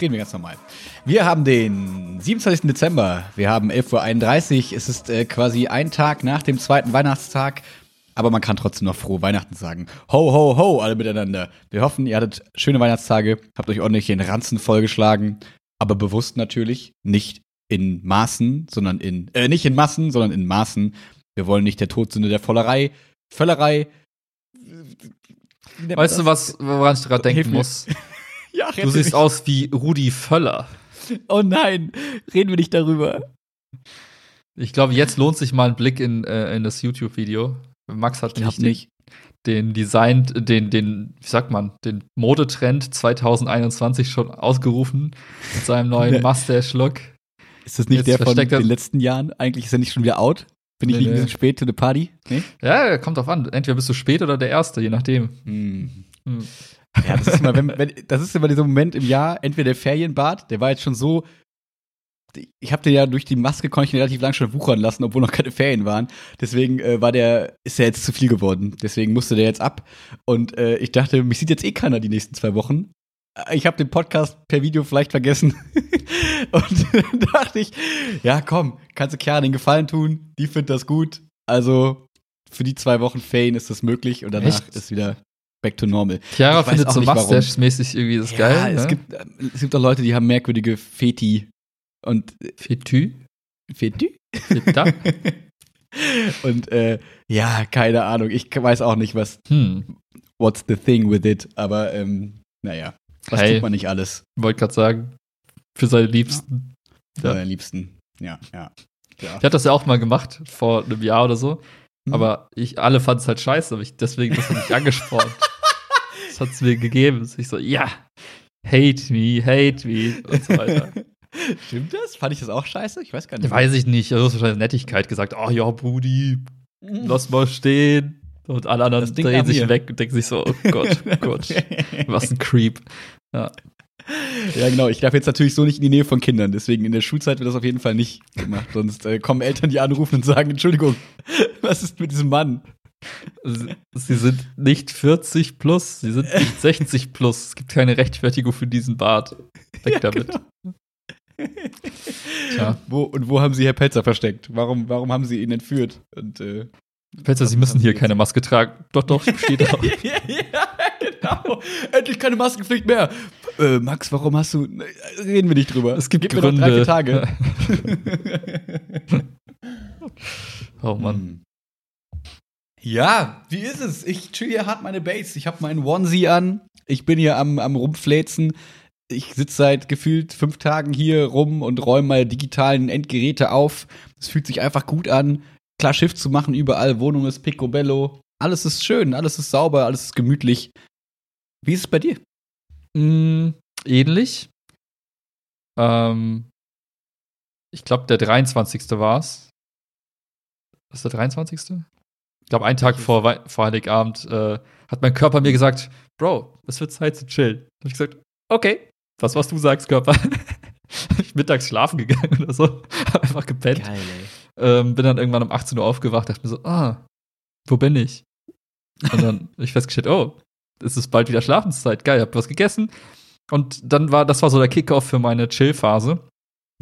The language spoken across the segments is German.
Reden wir ganz normal. Wir haben den 27. Dezember. Wir haben 11.31 Uhr. Es ist äh, quasi ein Tag nach dem zweiten Weihnachtstag. Aber man kann trotzdem noch frohe Weihnachten sagen. Ho, ho, ho, alle miteinander. Wir hoffen, ihr hattet schöne Weihnachtstage, habt euch ordentlich den Ranzen vollgeschlagen. Aber bewusst natürlich nicht in Maßen, sondern in, äh, nicht in Massen, sondern in Maßen. Wir wollen nicht der Todsünde der Vollerei, Völlerei. Weißt du was, woran ich gerade denken muss? Ja, Du siehst aus wie Rudi Völler. Oh nein, reden wir nicht darüber. Ich glaube, jetzt lohnt sich mal ein Blick in, äh, in das YouTube-Video. Max hat nämlich den, den Design, den, den, wie sagt man, den Modetrend 2021 schon ausgerufen mit seinem neuen. Mustache-Look. Ist das nicht Jetzt der von den letzten Jahren? Eigentlich ist er nicht schon wieder out? Bin ich Nee, nicht ein nee. bisschen spät to the party? Nee? Ja, kommt drauf an. Entweder bist du spät oder der Erste, je nachdem. Hm. Hm. Ja, das ist immer, wenn, wenn, das ist immer dieser Moment im Jahr, entweder der Ferienbart, der war jetzt schon so, ich habe den ja durch die Maske konnte ich ihn relativ lang schon wuchern lassen, obwohl noch keine Ferien waren. Deswegen äh, war der, ist der jetzt zu viel geworden. Deswegen musste der jetzt ab. Und äh, ich dachte, mich sieht jetzt eh keiner die nächsten zwei Wochen. Äh, Ich habe den Podcast per Video vielleicht vergessen. Und dann dachte ich, ja komm, kannst du Chiara den Gefallen tun? Die findet das gut. Also für die zwei Wochen Ferien ist das möglich und danach Echt? ist wieder back to normal. Chiara findet so. Mustache-mäßig irgendwie das geil. es, ne? gibt, es gibt auch Leute, die haben merkwürdige Feti. Und Fetü? Feti? Feta? und äh, ja, keine Ahnung. Ich weiß auch nicht, was Hm. what's the thing with it. Aber ähm, naja, was Hey. tut man nicht alles Wollte gerade sagen, für seine Liebsten. für Ja. seine Liebsten. Ja, ja. ja. Ich hatte das ja auch mal gemacht, vor einem Jahr oder so. Hm. Aber ich, alle fanden es halt scheiße, aber ich, deswegen das hat mich angespornt. Das hat es mir gegeben. Ich so, ja, hate me, hate me und so weiter. Stimmt das? Fand ich das auch scheiße? Ich weiß gar nicht. Weiß ich nicht, du hast wahrscheinlich Nettigkeit gesagt, oh ja, Brudi, lass mal stehen. Und alle anderen drehen sich weg und denken sich so, oh Gott, oh Gott, was ein Creep. Ja. Ja, genau. Ich darf jetzt natürlich so nicht in die Nähe von Kindern. Deswegen in der Schulzeit wird das auf jeden Fall nicht gemacht. Sonst äh, kommen Eltern, die anrufen und sagen: Entschuldigung, was ist mit diesem Mann? Sie, sind nicht 40 plus, sie sind nicht 60 plus. Es gibt keine Rechtfertigung für diesen Bart. Weg Ja, damit. genau. Tja. Wo, und wo haben sie Herr Pelzer versteckt? Warum, warum haben sie ihn entführt? Und, äh, Pelzer, Sie müssen hier keine Maske tragen. Doch, doch, steht drauf. ja, genau. Endlich keine Maskenpflicht mehr. Äh, Max, warum hast du. Reden wir nicht drüber. Es gibt Gib mir Gründe. noch drei, vier Tage. oh Mann. Hm. Ja, wie ist es? Ich chill hier hart meine Base. Ich habe meinen Onesie an. Ich bin hier am, am Rumfläzen. Ich sitze seit gefühlt fünf Tagen hier rum und räume meine digitalen Endgeräte auf. Es fühlt sich einfach gut an. Klar, Schiff zu machen überall. Wohnung ist picobello. Alles ist schön, alles ist sauber, alles ist gemütlich. Wie ist es bei dir? Mm, ähnlich. Ähm, ich glaube, der 23. war's. Was ist der 23.? Ich glaube, einen Tag vor, vor Heiligabend äh, hat mein Körper mir gesagt, Bro, es wird Zeit zu chillen. Hab ich gesagt, okay, das, was du sagst, Körper. Ich mittags schlafen gegangen oder so. Hab einfach gepennt. ey. Ähm, bin dann irgendwann um 18 Uhr aufgewacht, dachte mir so, ah, wo bin ich? Und dann hab ich festgestellt, oh, es ist bald wieder Schlafenszeit. Geil, hab was gegessen. Und dann war, das war so der Kickoff für meine Chill-Phase.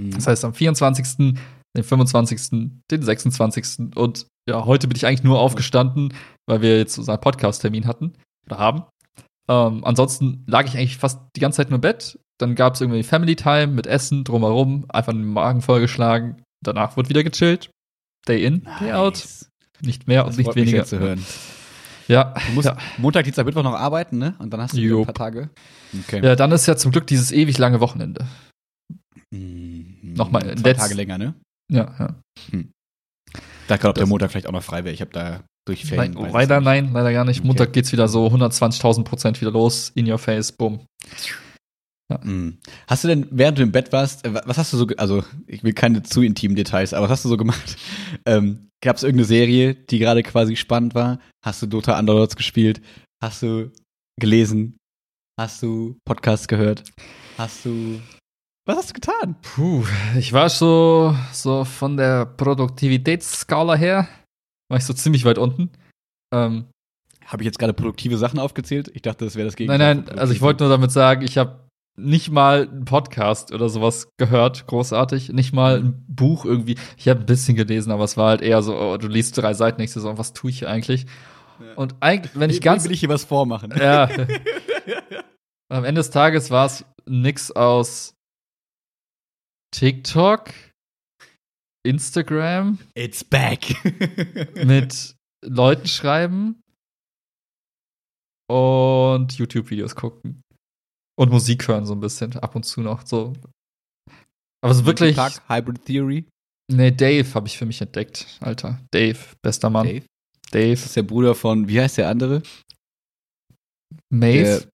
Hm. Das heißt, am 24., den 25., den 26. und ja, heute bin ich eigentlich nur aufgestanden, weil wir jetzt unseren Podcast-Termin hatten oder haben. Ähm, ansonsten lag ich eigentlich fast die ganze Zeit nur im Bett. Dann gab es irgendwie Family Time mit Essen drumherum, einfach den Magen vollgeschlagen. Danach wurde wieder gechillt. Day in, day out. Nice. Nicht mehr und nicht weniger. zu hören. Ja. Du musst ja. Montag, Dienstag, Mittwoch noch arbeiten, ne? Und dann hast du ein paar Tage. Okay. ja, dann ist ja zum Glück dieses ewig lange Wochenende. Mhm. Nochmal, Zwei Tage länger, ne? Ja, ja. Da gerade, ob der Montag vielleicht auch noch frei wäre. Ich habe da durch Ferien. Nein, leider nein, leider gar nicht. Okay. Montag geht's wieder so 120.000 Prozent wieder los. In your face, bumm. Mhm. Hast du denn, während du im Bett warst, äh, wa- was hast du so, also ich will keine zu intimen Details, aber was hast du so gemacht? Ähm, Gab es irgendeine Serie, die gerade quasi spannend war? Hast du Dota Underlords gespielt? Hast du gelesen? Hast du Podcasts gehört? Hast du, was hast du getan? Puh, ich war so, so von der Produktivitätsskala her, war ich so ziemlich weit unten. Ähm, Habe ich jetzt gerade produktive Sachen aufgezählt? Ich dachte, das wäre das nein, Gegenteil. nein, von also ich wollte nur damit sagen, ich habe nicht mal einen Podcast oder sowas gehört, großartig. Nicht mal ein Buch irgendwie. Ich habe ein bisschen gelesen, aber es war halt eher so, oh, du liest drei Seiten, du so, was tue ich hier eigentlich? Ja. Und eigentlich, wenn ich ganz. Will ich hier was vormachen? ja. Am Ende des Tages war es nix aus TikTok, Instagram, It's back. mit Leuten schreiben und YouTube-Videos gucken. Und Musik hören so ein bisschen, ab und zu noch so. Aber so wirklich. Tag, Hybrid Theory. Nee, Dave habe ich für mich entdeckt, Alter. Dave, bester Mann. Dave. Dave, Das ist der Bruder von, wie heißt der andere? Maeve.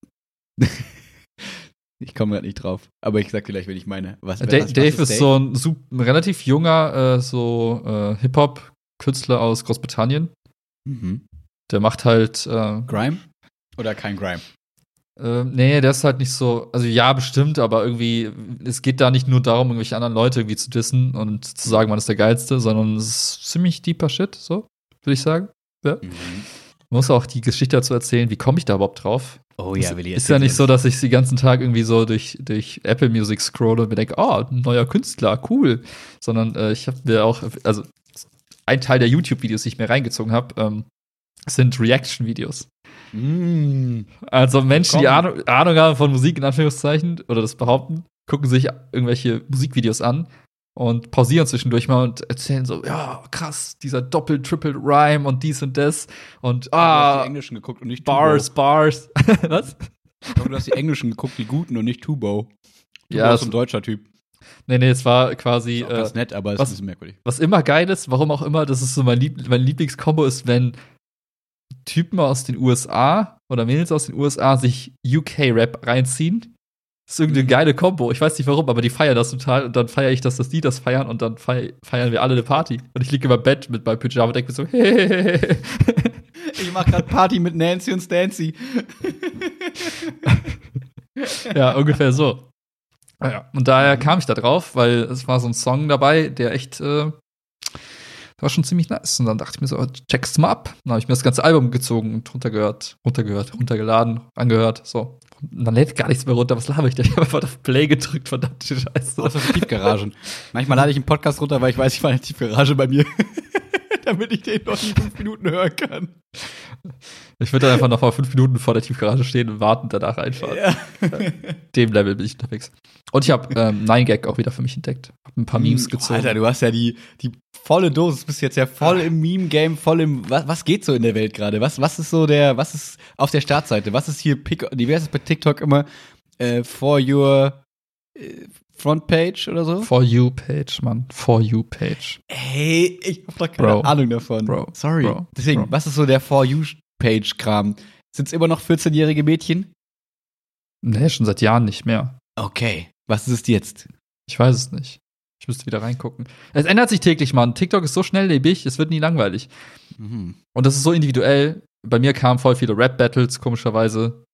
Der, ich komme gerade nicht drauf. Aber ich sag dir gleich, wen ich meine. Was, Da was- was Dave ist so ein, ein relativ junger, äh, so äh, Hip-Hop-Künstler aus Großbritannien. Mhm. Der macht halt, äh, Grime? Oder kein Grime? Äh, nee, der ist halt nicht so, also ja, bestimmt, aber irgendwie, es geht da nicht nur darum, irgendwelche anderen Leute irgendwie zu dissen und zu sagen, man ist der Geilste, sondern es ist ziemlich deeper Shit, so, würde ich sagen. Mhm. Man muss auch die Geschichte dazu erzählen, wie komme ich da überhaupt drauf? Oh ja, Willi. ist ja nicht so, dass ich den ganzen Tag irgendwie so durch, durch Apple Music scrolle und mir denke, oh, ein neuer Künstler, cool. Sondern äh, ich habe mir auch, also ein Teil der YouTube-Videos, die ich mir reingezogen habe, ähm, sind Reaction-Videos. Mm. Also Menschen, die. Ahnung, Ahnung haben von Musik in Anführungszeichen oder das behaupten, gucken sich irgendwelche Musikvideos an und pausieren zwischendurch mal und erzählen so, ja, krass, dieser Doppel-Triple-Rhyme und dies und das und Ah, du hast die ah, Englischen geguckt und nicht Bars, Tubo. Bars. Was? Aber Du hast die Englischen geguckt, die guten und nicht Tubo. Tubo Ja, ist so ein deutscher Typ. Nee, nee, es war quasi, Ist auch äh, ganz nett, aber es was- ist merkwürdig. was immer geil ist, warum auch immer, das ist so mein, Lieb mein Lieblingskombo ist, wenn Typen aus den USA oder Mädels aus den USA sich UK-Rap reinziehen. Das ist irgendeine Mhm. geile Kombo. Ich weiß nicht warum, aber die feiern das total und dann feiere ich das, dass die das feiern und dann fei feiern wir alle eine Party. Und ich liege im Bett mit meinem Pyjama und denke mir so, hey. Ich mach grad Party mit Nancy und Stancy. ja, ungefähr so. Ja, und daher kam ich da drauf, weil es war so ein Song dabei, der echt äh, war schon ziemlich nice. Und dann dachte ich mir so, oh, check's mal ab. Dann habe ich mir das ganze Album gezogen und runtergehört, runtergehört, runtergeladen, angehört. So. Und dann lädt gar nichts mehr runter. Was laber ich denn? Ich habe einfach auf Play gedrückt, verdammte Scheiße. Außer für Tiefgaragen. Manchmal lade ich einen Podcast runter, weil ich weiß, ich war in der Tiefgarage bei mir. Damit ich den noch in fünf Minuten hören kann. Ich würde dann einfach noch mal fünf Minuten vor der Tiefgarage stehen und warten, danach reinfahren. Ja. Dem Level bin ich unterwegs. Und ich habe ähm, Nine Gag auch wieder für mich entdeckt. Hab ein paar Memes Oh, gezogen. Alter, du hast ja die, die volle Dosis. Bist jetzt ja voll im Meme-Game, voll im. Was, was geht so in der Welt gerade? Was, was ist so der. Was ist auf der Startseite? Was ist hier Pick. Wie heißt es bei TikTok immer? Äh, for your äh, Frontpage oder so? For You Page, Mann. For You Page. Hey, ich hab doch keine Bro. Ahnung davon. Bro. Sorry. Bro. Deswegen, Bro. was ist so der For You-Page-Kram? Sind es immer noch 14-jährige Mädchen? Nee, schon seit Jahren nicht mehr. Okay. Was ist es jetzt? Ich weiß es nicht. Ich müsste wieder reingucken. Es ändert sich täglich, Mann. TikTok ist so schnelllebig, es wird nie langweilig. Mhm. Und das ist so individuell. Bei mir kamen voll viele Rap-Battles, komischerweise.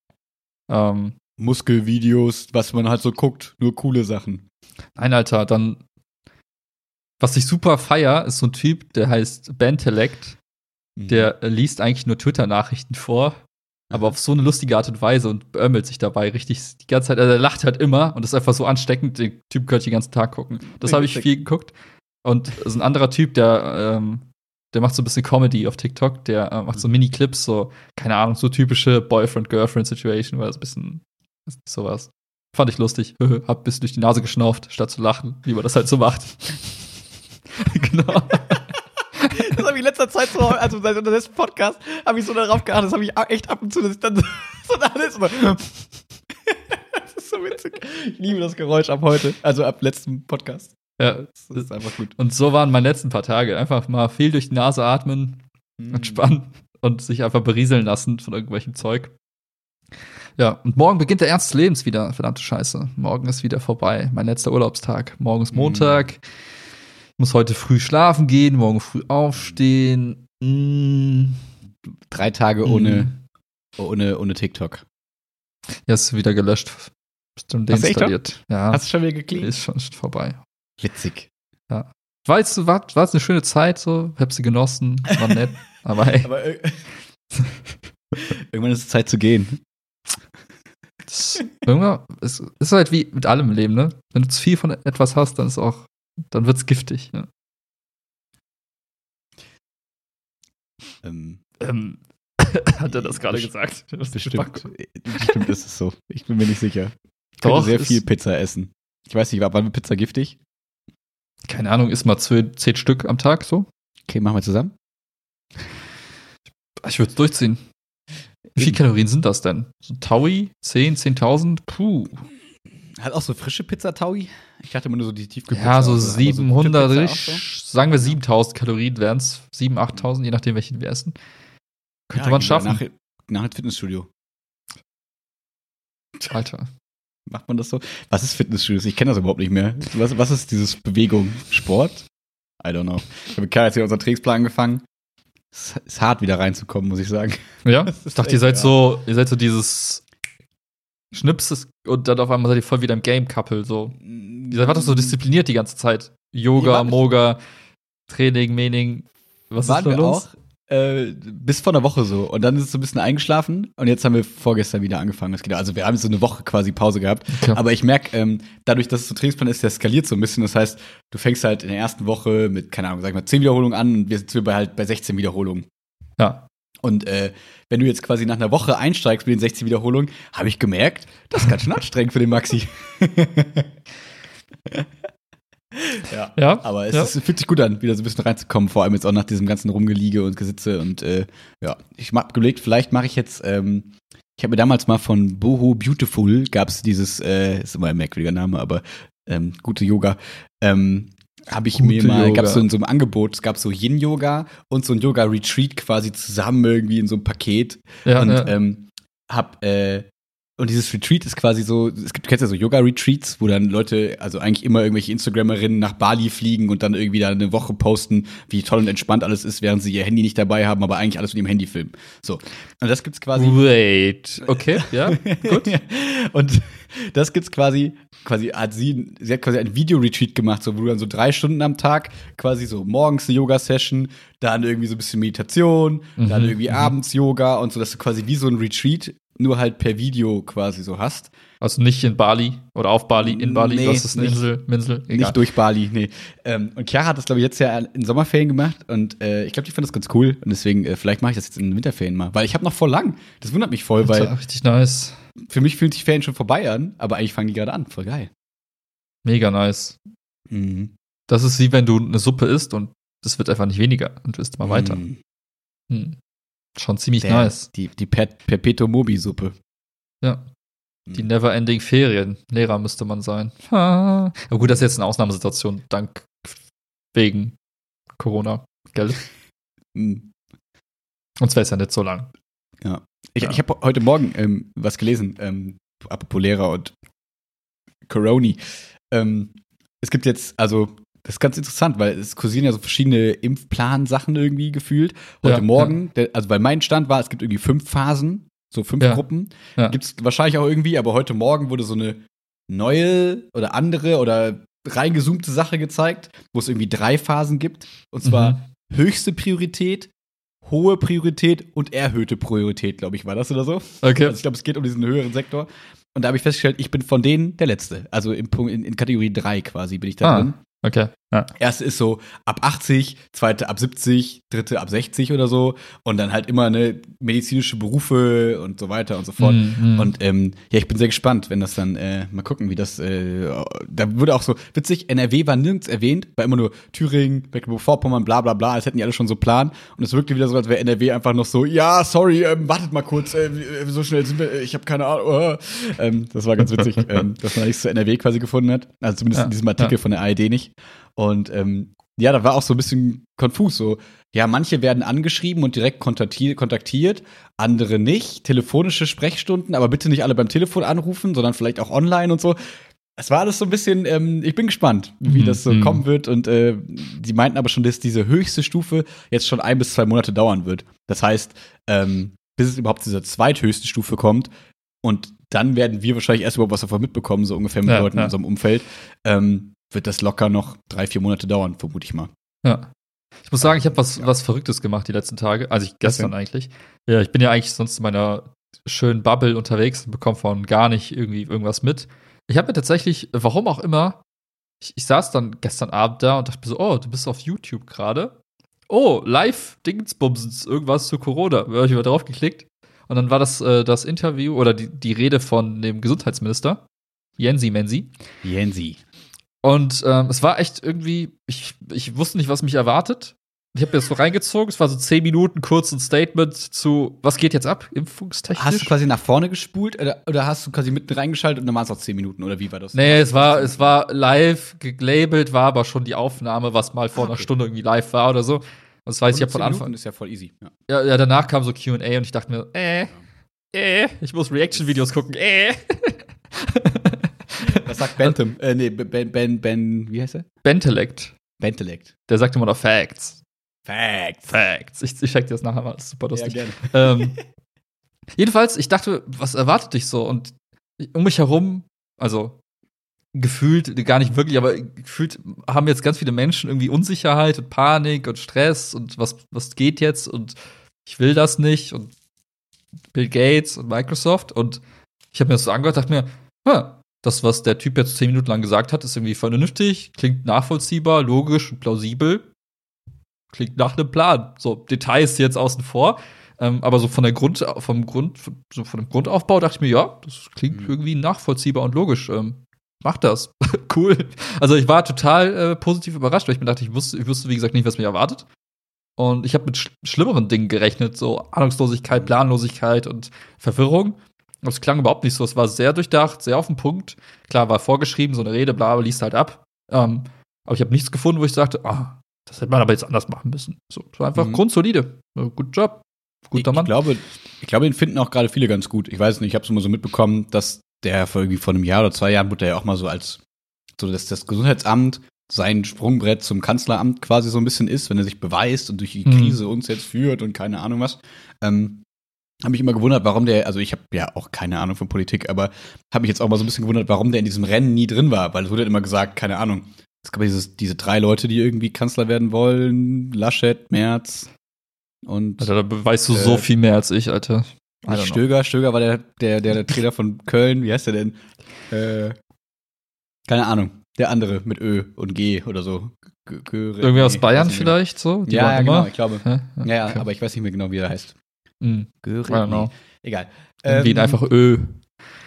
Ähm, Muskelvideos, was man halt so guckt, nur coole Sachen. nein, Alter, dann. Was ich super feier, ist so ein Typ, der heißt Bentelect. Mhm. Der liest eigentlich nur Twitter-Nachrichten vor, aber auf so eine lustige Art und Weise und beömmelt sich dabei richtig die ganze Zeit. Also er lacht halt immer und ist einfach so ansteckend. Den Typ könnte ich den ganzen Tag gucken. Das habe ich viel geguckt. Und es ist ein anderer Typ, der, ähm, der macht so ein bisschen Comedy auf TikTok. Der äh, macht so Mini-Clips, so, keine Ahnung, so typische Boyfriend-Girlfriend-Situation, weil das ein bisschen sowas. Fand ich lustig. Hab ein bisschen durch die Nase geschnauft, statt zu lachen, wie man das halt so macht. genau. Das habe ich in letzter Zeit so, also seit unserem letzten Podcast, habe ich so darauf geachtet, das habe ich echt ab und zu, dass ich dann so, alles so. Das ist so witzig. Ich liebe das Geräusch ab heute, also ab letztem Podcast. Ja, Das ist einfach gut. Und so waren meine letzten paar Tage. Einfach mal viel durch die Nase atmen, Mhm. entspannen und sich einfach berieseln lassen von irgendwelchem Zeug. Ja, und morgen beginnt der Ernst des Lebens wieder. Verdammte Scheiße. Morgen ist wieder vorbei. Mein letzter Urlaubstag. Morgen ist Mhm. Montag. Ich muss heute früh schlafen gehen, morgen früh aufstehen. Mm. Drei Tage ohne, Mm. ohne, ohne TikTok. Ja, ist wieder gelöscht. Du echt deinstalliert. Ja, Hast du schon wieder gecleant? ist schon vorbei. Witzig. War jetzt war, war jetzt eine schöne Zeit, so. Hab sie genossen. War nett. aber hey, Aber ir- irgendwann ist es Zeit zu gehen. Das Irgendwann, es ist halt wie mit allem im Leben, ne? Wenn du zu viel von etwas hast, dann ist auch, dann wird's giftig. Ne? Ähm, Ähm, hat er das gerade gesagt? Das ist bestimmt. Bestimmt ist es so. Ich bin mir nicht sicher. Ich könnte Doch, sehr ist- viel Pizza essen. Ich weiß nicht, war war Pizza giftig? Keine Ahnung, isst mal zehn, zehn Stück am Tag so? Okay, machen wir zusammen. Ich würde es durchziehen. Wie viele Kalorien sind das denn? So Taui? 10, 10.000? Puh. Hat auch so frische Pizza Taui? Ich dachte immer nur so die Tiefkühlpizza. Ja, so aber so gute 700, Pizza auch so? sagen wir 7000 Kalorien wären es. 7.000, 8.000, je nachdem, welchen wir essen. Könnte Ja, man schaffen. Nach, nach ins Fitnessstudio. Alter. Macht man das so? Was ist Fitnessstudios? Ich kenne das überhaupt nicht mehr. Was, was ist dieses Bewegung? Sport? I don't know. Ich habe gerade jetzt hier unseren Trainingsplan angefangen. Es ist hart, wieder reinzukommen, muss ich sagen. Ja, ich dachte, ihr seid hart. so, ihr seid so dieses Schnipses und dann auf einmal seid ihr voll wieder im Game-Couple, so. Ihr seid einfach so diszipliniert die ganze Zeit. Yoga, Moga, Training, Mening. Was Waren ist da wir los? auch äh, bis vor einer Woche so. Und dann ist es so ein bisschen eingeschlafen und jetzt haben wir vorgestern wieder angefangen. Das geht, also wir haben so eine Woche quasi Pause gehabt. Okay. Aber ich merke, ähm, dadurch, dass es so ein Trainingsplan ist, der skaliert so ein bisschen. Das heißt, du fängst halt in der ersten Woche mit, keine Ahnung, sag ich mal, 10 Wiederholungen an und wir sind wir bei halt bei 16 Wiederholungen. Ja. Und äh, wenn du jetzt quasi nach einer Woche einsteigst mit den 16 Wiederholungen, habe ich gemerkt, das ist ganz schön anstrengend für den Maxi. ja. Ja. Aber es, ja. ist, fühlt sich gut an, wieder so ein bisschen reinzukommen, vor allem jetzt auch nach diesem ganzen Rumgeliege und Gesitze. Und äh, ja, ich habe überlegt, vielleicht mache ich jetzt, ähm, ich habe mir damals mal von Boho Beautiful, gab es dieses, äh, ist immer ein merkwürdiger Name, aber ähm, gute Yoga, ähm, habe ich mir Gute mal, Yoga. gab es so in so einem Angebot, es gab so Yin-Yoga und so ein Yoga-Retreat quasi zusammen irgendwie in so einem Paket. ja, und ja. ähm, hab äh, und dieses Retreat ist quasi so, es gibt, du kennst ja so Yoga-Retreats, wo dann Leute, also eigentlich immer irgendwelche Instagrammerinnen nach Bali fliegen und dann irgendwie da eine Woche posten, wie toll und entspannt alles ist, während sie ihr Handy nicht dabei haben, aber eigentlich alles mit ihrem Handy filmen. So. Und das gibt's quasi. Wait. Okay, ja. Gut. und das gibt's quasi, quasi hat sie, sie hat quasi ein Video-Retreat gemacht, so wo du dann so drei Stunden am Tag quasi so morgens eine Yoga-Session, dann irgendwie so ein bisschen Meditation, dann Mhm, irgendwie mhm. abends Yoga und so, dass du quasi wie so ein Retreat nur halt per Video quasi so hast. Also nicht in Bali oder auf Bali, in Bali. Nee, was ist eine nicht- Insel? Minsel? Egal. Nicht durch Bali, nee. Ähm, und Chiara hat das, glaube ich, jetzt ja in Sommerferien gemacht und äh, ich glaube, die fand das ganz cool und deswegen, äh, vielleicht mache ich das jetzt in den Winterferien mal, weil ich habe noch voll lang. Das wundert mich voll, weil Alter, richtig nice. für mich fühlt sich Ferien schon vorbei an, aber eigentlich fangen die gerade an. Voll geil. Mega nice. Mhm. Das ist wie wenn du eine Suppe isst und es wird einfach nicht weniger und du isst mal weiter. Mhm. Hm. Schon ziemlich Der, nice. Die, die per Perpetuum Mobi-Suppe. Ja. Die Mhm. Never-Ending Ferien. Lehrer müsste man sein. Ha. Aber gut, das ist jetzt eine Ausnahmesituation, dank wegen Corona. Gell? Mhm. Sonst wäre es ja nicht so lang. Ich, Ja. ich habe heute Morgen ähm, was gelesen, ähm, apropos Lehrer und Coroni. Ähm, es gibt jetzt, also, das ist ganz interessant, weil es kursieren ja so verschiedene Impfplan-Sachen irgendwie gefühlt. Heute Ja, Morgen, Der, also bei meinem Stand war, es gibt irgendwie fünf Phasen, so fünf Ja. Gruppen. Ja. Gibt es wahrscheinlich auch irgendwie, aber heute Morgen wurde so eine neue oder andere oder reingezoomte Sache gezeigt, wo es irgendwie drei Phasen gibt. Und zwar Mhm. höchste Priorität, hohe Priorität und erhöhte Priorität, glaube ich, war das oder so. Okay. Also ich glaube, es geht um diesen höheren Sektor. Und da habe ich festgestellt, ich bin von denen der Letzte. Also im Punkt, in, in Kategorie 3 quasi bin ich da Ah. drin. Okay. Ja. Erste ist so ab 80, zweite ab 70, dritte ab 60 oder so. Und dann halt immer ne medizinische Berufe und so weiter und so fort. Mm, mm. Und ähm, ja, ich bin sehr gespannt, wenn das dann, äh, mal gucken, wie das, äh, da wurde auch so, witzig, NRW war nirgends erwähnt, war immer nur Thüringen, Mecklenburg-Vorpommern, bla bla bla, als hätten die alle schon so Plan. Und es wirkte wieder so, als wäre NRW einfach noch so, ja, sorry, ähm, wartet mal kurz, äh, so schnell sind wir, ich habe keine Ahnung. Oh. Ähm, das war ganz witzig, ähm, dass man nichts zu NRW quasi gefunden hat. Also zumindest Ja, in diesem Artikel ja. von der ARD nicht. Und ähm, ja, da war auch so ein bisschen konfus. So, ja, manche werden angeschrieben und direkt kontaktiert, andere nicht. Telefonische Sprechstunden, aber bitte nicht alle beim Telefon anrufen, sondern vielleicht auch online und so. Es war alles so ein bisschen, ähm, ich bin gespannt, wie Mhm, das so mhm. kommen wird. Und äh, die meinten aber schon, dass diese höchste Stufe jetzt schon ein bis zwei Monate dauern wird. Das heißt, ähm, bis es überhaupt zu dieser zweithöchsten Stufe kommt. Und dann werden wir wahrscheinlich erst überhaupt was davon mitbekommen, so ungefähr mit Ja, Leuten in ja. unserem Umfeld. Ähm, wird das locker noch drei, vier Monate dauern, vermute ich mal. Ja. Ich muss sagen, ich habe was, Ja. was Verrücktes gemacht die letzten Tage. Also ich, gestern eigentlich. Ja, ich bin ja eigentlich sonst in meiner schön Bubble unterwegs und bekomme von gar nicht irgendwie irgendwas mit. Ich habe mir tatsächlich, warum auch immer, ich, ich, saß dann gestern Abend da und dachte mir so, oh, du bist auf YouTube gerade. Oh, live Dingsbumsens, irgendwas zu Corona. Da habe ich mal drauf geklickt. Und dann war das äh, das Interview oder die, die Rede von dem Gesundheitsminister, Jensi Mensi. Jensi. Und ähm, es war echt irgendwie, ich, ich wusste nicht, was mich erwartet. Ich habe mir das so reingezogen, es war so zehn Minuten kurz ein Statement zu, was geht jetzt ab, impfungstechnisch. Hast du quasi nach vorne gespult oder, oder hast du quasi mitten reingeschaltet und dann waren es auch zehn Minuten oder wie war das? Nee, es war, es war live gelabelt, war aber schon die Aufnahme, was mal vor ah, okay. einer Stunde irgendwie live war oder so. Und das weiß ich ja von Anfang. Minuten ist ja voll easy. Ja, ja, ja danach kam so QA und ich dachte mir, äh, äh, ich muss Reaction-Videos gucken, äh. Sagt Bentham? Äh, nee, Ben, Ben, Ben, wie heißt er? Bentelect. Bentelect. Der sagt immer noch Facts. Facts. Facts. Ich, ich check dir das nachher mal, das ist super lustig. Ja, gerne. Ähm, jedenfalls, ich dachte, was erwartet dich so? Und um mich herum, also gefühlt, gar nicht wirklich, aber gefühlt haben jetzt ganz viele Menschen irgendwie Unsicherheit und Panik und Stress und was, was geht jetzt und ich will das nicht und Bill Gates und Microsoft und ich habe mir das so angehört, dachte mir, hm, das, was der Typ jetzt zehn Minuten lang gesagt hat, ist irgendwie vernünftig, klingt nachvollziehbar, logisch und plausibel klingt nach einem Plan. So, Details jetzt außen vor. Ähm, aber so von der Grund, vom Grund, so von dem Grundaufbau dachte ich mir, ja, das klingt mhm. irgendwie nachvollziehbar und logisch. Ähm, mach das. cool. Also ich war total äh, positiv überrascht, weil ich mir dachte, ich wusste, ich wusste, wie gesagt, nicht, was mich erwartet. Und ich habe mit sch schlimmeren Dingen gerechnet, so Ahnungslosigkeit, Planlosigkeit und Verwirrung. Das klang überhaupt nicht so. Es war sehr durchdacht, sehr auf den Punkt. Klar, war vorgeschrieben, so eine Rede, bla, bla liest halt ab. Ähm, aber ich habe nichts gefunden, wo ich sagte, ah, das hätte man aber jetzt anders machen müssen. So, so einfach mhm. grundsolide. Gut Job. Guter ich, Mann. Ich glaube, ich glaube, den finden auch gerade viele ganz gut. Ich weiß nicht, ich habe es immer so mitbekommen, dass der vor irgendwie vor einem Jahr oder zwei Jahren wurde er ja auch mal so als so dass das Gesundheitsamt sein Sprungbrett zum Kanzleramt quasi so ein bisschen ist, wenn er sich beweist und durch die mhm. Krise uns jetzt führt und keine Ahnung was. Ähm, habe mich immer gewundert, warum der, also ich habe ja auch keine Ahnung von Politik, aber habe mich jetzt auch mal so ein bisschen gewundert, warum der in diesem Rennen nie drin war, weil es wurde immer gesagt, keine Ahnung, es gab dieses, diese drei Leute, die irgendwie Kanzler werden wollen: Laschet, Merz und. Alter, da weißt du äh, so viel mehr als ich, Alter. Stöger, Stöger war der, der, der, der Trainer von Köln. Wie heißt der denn? Äh, keine Ahnung. Der andere mit Ö und G oder so. G Irgendwie aus Bayern vielleicht so? Die ja, ja genau, ich glaube. Ja, ja okay. aber ich weiß nicht mehr genau, wie er heißt. Mhm. Göring. Egal. Ähm, einfach Ö.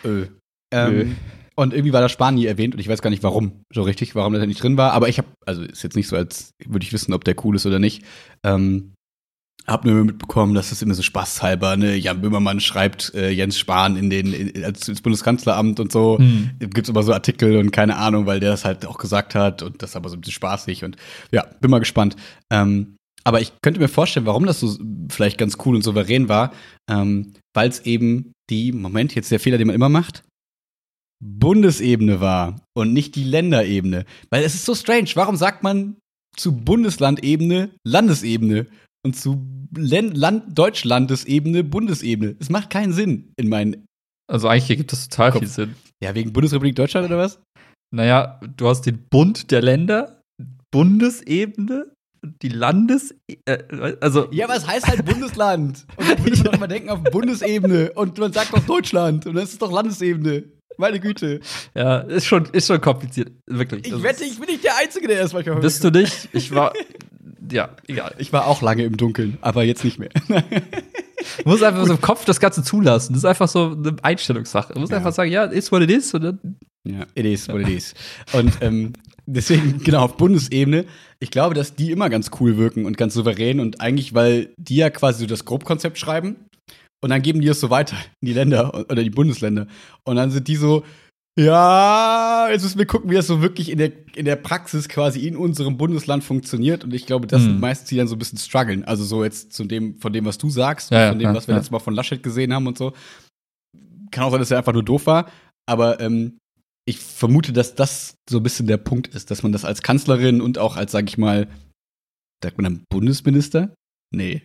Ö. Ähm, Ö. Und irgendwie war das Spahn nie erwähnt und ich weiß gar nicht warum, so richtig, warum das nicht drin war. Aber ich habe, also ist jetzt nicht so, als würde ich wissen, ob der cool ist oder nicht. Ähm, hab nur mitbekommen, dass das immer so spaßhalber, ne, Jan Böhmermann schreibt äh, Jens Spahn in den in, als ins Bundeskanzleramt und so. Mhm. Gibt's immer so Artikel und keine Ahnung, weil der das halt auch gesagt hat und das ist aber so ein bisschen spaßig und ja, bin mal gespannt. Ähm, aber ich könnte mir vorstellen, warum das so vielleicht ganz cool und souverän war, ähm, weil es eben die, Moment, jetzt der Fehler, den man immer macht, Bundesebene war und nicht die Länderebene. Weil es ist so strange. Warum sagt man zu Bundeslandebene Landesebene und zu Len Land Deutschlandesebene Bundesebene? Es macht keinen Sinn in meinen. Also eigentlich ergibt das total Kopf. viel Sinn. Ja, wegen Bundesrepublik Deutschland oder was? Naja, du hast den Bund der Länder, Bundesebene, die Landes. Äh, also. Ja, aber es heißt halt Bundesland. Und dann würde man mal denken auf Bundesebene. Und man sagt doch Deutschland. Und das ist doch Landesebene. Meine Güte. Ja, ist schon, ist schon kompliziert. Wirklich. Ich wette, ich bin nicht der Einzige, der erstmal manchmal Bist du nicht? Ich war. ja, egal. Ich war auch lange im Dunkeln, aber jetzt nicht mehr. du musst einfach Gut. so im Kopf das Ganze zulassen. Das ist einfach so eine Einstellungssache. Du musst ja. einfach sagen, ja, ist what it is. Und dann ja, it is what it is. Und ähm, deswegen, genau, auf Bundesebene, ich glaube, dass die immer ganz cool wirken und ganz souverän und eigentlich, weil die ja quasi so das Grobkonzept schreiben und dann geben die es so weiter in die Länder oder die Bundesländer. Und dann sind die so, ja, jetzt müssen wir gucken, wie das so wirklich in der, in der Praxis quasi in unserem Bundesland funktioniert. Und ich glaube, das hm. sind meistens die dann so ein bisschen strugglen. Also so jetzt zu dem, von dem, was du sagst, ja, von dem, ja, was wir ja. letztes Mal von Laschet gesehen haben und so. Kann auch sein, dass er einfach nur doof war. Aber ähm, ich vermute, dass das so ein bisschen der Punkt ist, dass man das als Kanzlerin und auch als, sag ich mal, sagt man dann Bundesminister? Nee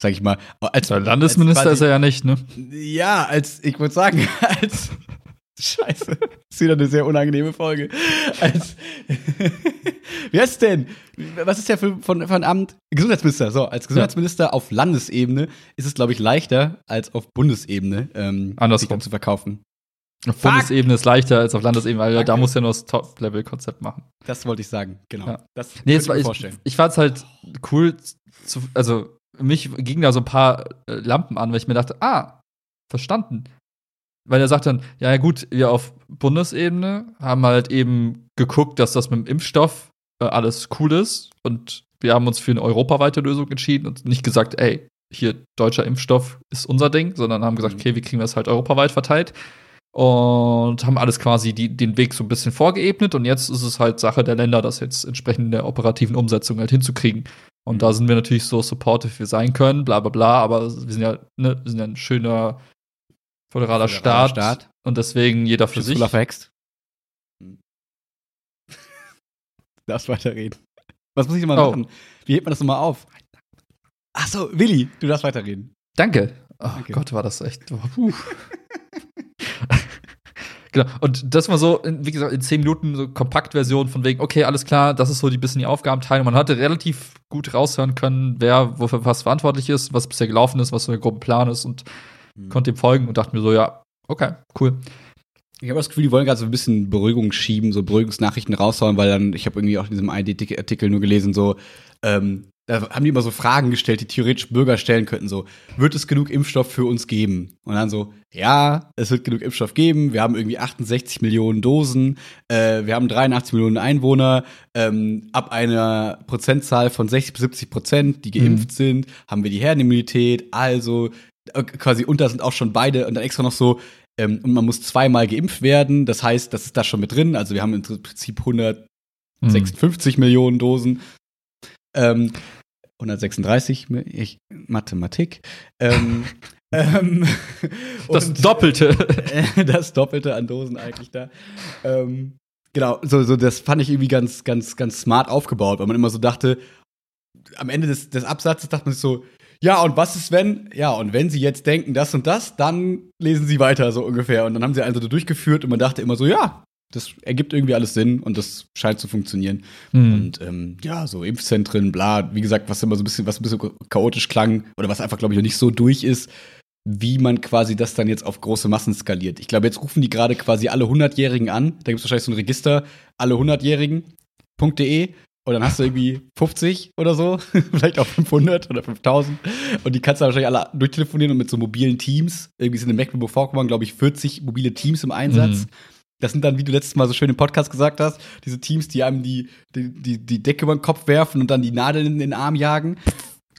sag ich mal. Als, Der Landesminister als quasi, ist er ja nicht, ne? Ja, als, ich würde sagen, als, Scheiße. Ist wieder eine sehr unangenehme Folge. Als, Wie heißt es denn? Was ist der für, von, von Amt? Gesundheitsminister. So, als Gesundheitsminister ja. auf Landesebene ist es, glaube ich, leichter als auf Bundesebene, ähm, sich dann zu verkaufen. Auf. Bundesebene ist leichter als auf Landesebene, weil Danke. da muss ja nur das Top-Level-Konzept machen. Das wollte ich sagen, genau. Ja. Das nee, war, ich, vorstellen. ich fand es halt cool, zu, also mich gingen da so ein paar äh, Lampen an, weil ich mir dachte, ah, verstanden. Weil er sagt dann, ja, ja gut, wir auf Bundesebene haben halt eben geguckt, dass das mit dem Impfstoff äh, alles cool ist und wir haben uns für eine europaweite Lösung entschieden und nicht gesagt, ey, hier deutscher Impfstoff ist unser Ding, sondern haben gesagt, mhm. okay, wie kriegen wir es halt europaweit verteilt und haben alles quasi die, den Weg so ein bisschen vorgeebnet und jetzt ist es halt Sache der Länder, das jetzt entsprechend in der operativen Umsetzung halt hinzukriegen. Und da sind wir natürlich so supportive wir sein können, bla bla bla, aber wir sind ja, ne, wir sind ja ein schöner föderaler, Staat, Staat, und deswegen jeder für sich. Verhext. Hm. Darfst weiterreden. Was muss ich nochmal oh. machen? Wie hebt man das nochmal auf? Ach so, Willi, du darfst weiterreden. Danke. Oh Danke. Gott, war das echt. Puh. Genau. Und das war so, wie gesagt, in zehn Minuten so Kompaktversion von wegen, okay, alles klar, das ist so die bisschen die Aufgabenteilung. Man hatte relativ gut raushören können, wer wofür was verantwortlich ist, was bisher gelaufen ist, was so der Gruppenplan ist und mhm. konnte ihm folgen und dachte mir so, ja, okay, cool. Ich habe das Gefühl, die wollen gerade so ein bisschen Beruhigung schieben, so Beruhigungsnachrichten raushauen, weil dann, ich habe irgendwie auch in diesem ID-Artikel nur gelesen, so, ähm, da haben die immer so Fragen gestellt, die theoretisch Bürger stellen könnten, so, wird es genug Impfstoff für uns geben? Und dann so, ja, es wird genug Impfstoff geben, wir haben irgendwie 68 Millionen Dosen, äh, wir haben 83 Millionen Einwohner, ähm, ab einer Prozentzahl von 60 bis 70 Prozent, die geimpft mhm. sind, haben wir die Herdenimmunität, also äh, quasi, da sind auch schon beide, und dann extra noch so, ähm, und man muss zweimal geimpft werden, das heißt, das ist da schon mit drin, also wir haben im Prinzip 156 mhm. Millionen Dosen. Ähm, 136, ich, Mathematik. Ähm, ähm, das Doppelte. das Doppelte an Dosen eigentlich da. Ähm, genau, so, so, das fand ich irgendwie ganz, ganz, ganz smart aufgebaut, weil man immer so dachte, am Ende des, des Absatzes dachte man sich so, ja, und was ist, wenn, ja, und wenn sie jetzt denken, das und das, dann lesen sie weiter, so ungefähr. Und dann haben sie also durchgeführt und man dachte immer so, ja, das ergibt irgendwie alles Sinn und das scheint zu funktionieren. Mhm. Und ähm, ja, so Impfzentren, bla, wie gesagt, was immer so ein bisschen, was ein bisschen chaotisch klang oder was einfach, glaube ich, noch nicht so durch ist, wie man quasi das dann jetzt auf große Massen skaliert. Ich glaube, jetzt rufen die gerade quasi alle 100-Jährigen an. Da gibt es wahrscheinlich so ein Register, alle 100-Jährigen.de und dann hast du irgendwie 50 oder so, vielleicht auch 500 oder 5000. Und die kannst du wahrscheinlich alle durchtelefonieren und mit so mobilen Teams. Irgendwie sind in Mecklenburg-Vorpommern, glaube ich, 40 mobile Teams im Einsatz. Mhm. Das sind dann, wie du letztes Mal so schön im Podcast gesagt hast, diese Teams, die einem die, die, die, die Decke über den Kopf werfen und dann die Nadeln in den Arm jagen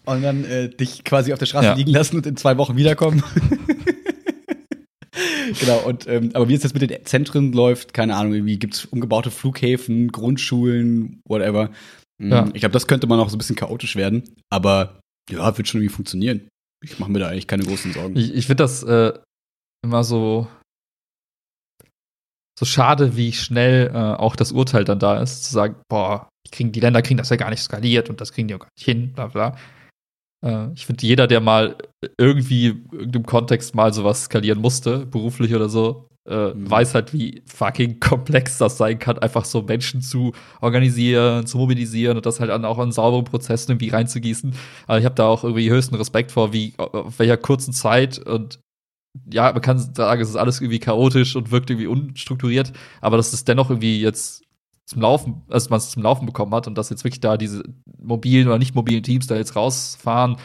und dann äh, dich quasi auf der Straße ja. liegen lassen und in zwei Wochen wiederkommen. genau, und ähm, aber wie es jetzt mit den Zentren läuft, keine Ahnung, irgendwie gibt es umgebaute Flughäfen, Grundschulen, whatever. Mhm, ja. Ich glaube, das könnte man auch so ein bisschen chaotisch werden, aber ja, wird schon irgendwie funktionieren. Ich mache mir da eigentlich keine großen Sorgen. Ich, ich finde das äh, immer so so schade, wie schnell äh, auch das Urteil dann da ist, zu sagen, boah, die, kriegen, die Länder kriegen das ja gar nicht skaliert und das kriegen die auch gar nicht hin, bla bla. Äh, ich finde, jeder, der mal irgendwie in irgendeinem Kontext mal sowas skalieren musste, beruflich oder so, äh, mhm. weiß halt, wie fucking komplex das sein kann, einfach so Menschen zu organisieren, zu mobilisieren und das halt auch in sauberen Prozessen irgendwie reinzugießen. Aber ich habe da auch irgendwie höchsten Respekt vor, wie auf welcher kurzen Zeit und ja, man kann sagen, es ist alles irgendwie chaotisch und wirkt irgendwie unstrukturiert, aber dass es dennoch irgendwie jetzt zum Laufen, also man es zum Laufen bekommen hat und dass jetzt wirklich da diese mobilen oder nicht mobilen Teams da jetzt rausfahren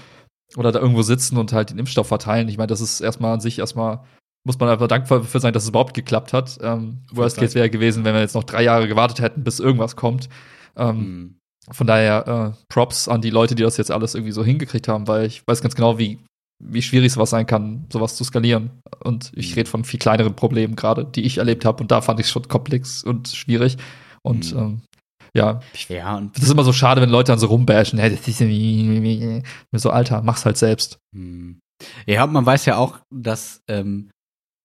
oder da irgendwo sitzen und halt den Impfstoff verteilen. Ich meine, das ist erstmal an sich erstmal muss man einfach dankbar dafür sein, dass es überhaupt geklappt hat. Ähm, Worst Case wäre gewesen, wenn wir jetzt noch drei Jahre gewartet hätten, bis irgendwas kommt. Ähm, mhm. Von daher äh, Props an die Leute, die das jetzt alles irgendwie so hingekriegt haben, weil ich weiß ganz genau, wie wie schwierig sowas sein kann, sowas zu skalieren. Und ich mhm. rede von viel kleineren Problemen gerade, die ich erlebt habe. Und da fand ich es schon komplex und schwierig. Und mhm. ähm, ja, ja und das ist immer so schade, wenn Leute dann so rumbashen. Hey, das ist mir so, Alter, mach's halt selbst. Mhm. Ja, man weiß ja auch, dass ähm,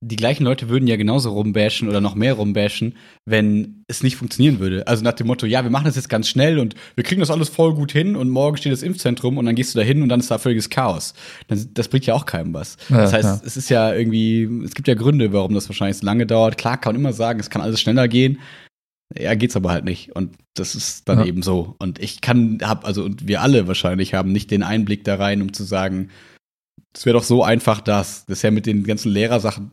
die gleichen Leute würden ja genauso rumbashen oder noch mehr rumbashen, wenn es nicht funktionieren würde. Also nach dem Motto, ja, wir machen das jetzt ganz schnell und wir kriegen das alles voll gut hin und morgen steht das Impfzentrum und dann gehst du da hin und dann ist da völliges Chaos. Das, das bringt ja auch keinem was. Ja, das heißt, ja. es ist ja irgendwie, es gibt ja Gründe, warum das wahrscheinlich so lange dauert. Klar kann man immer sagen, es kann alles schneller gehen. Ja, geht's aber halt nicht. Und das ist dann Ja. eben so. Und ich kann, hab, also, und wir alle wahrscheinlich haben nicht den Einblick da rein, um zu sagen, es wäre doch so einfach, dass das ja mit den ganzen Lehrersachen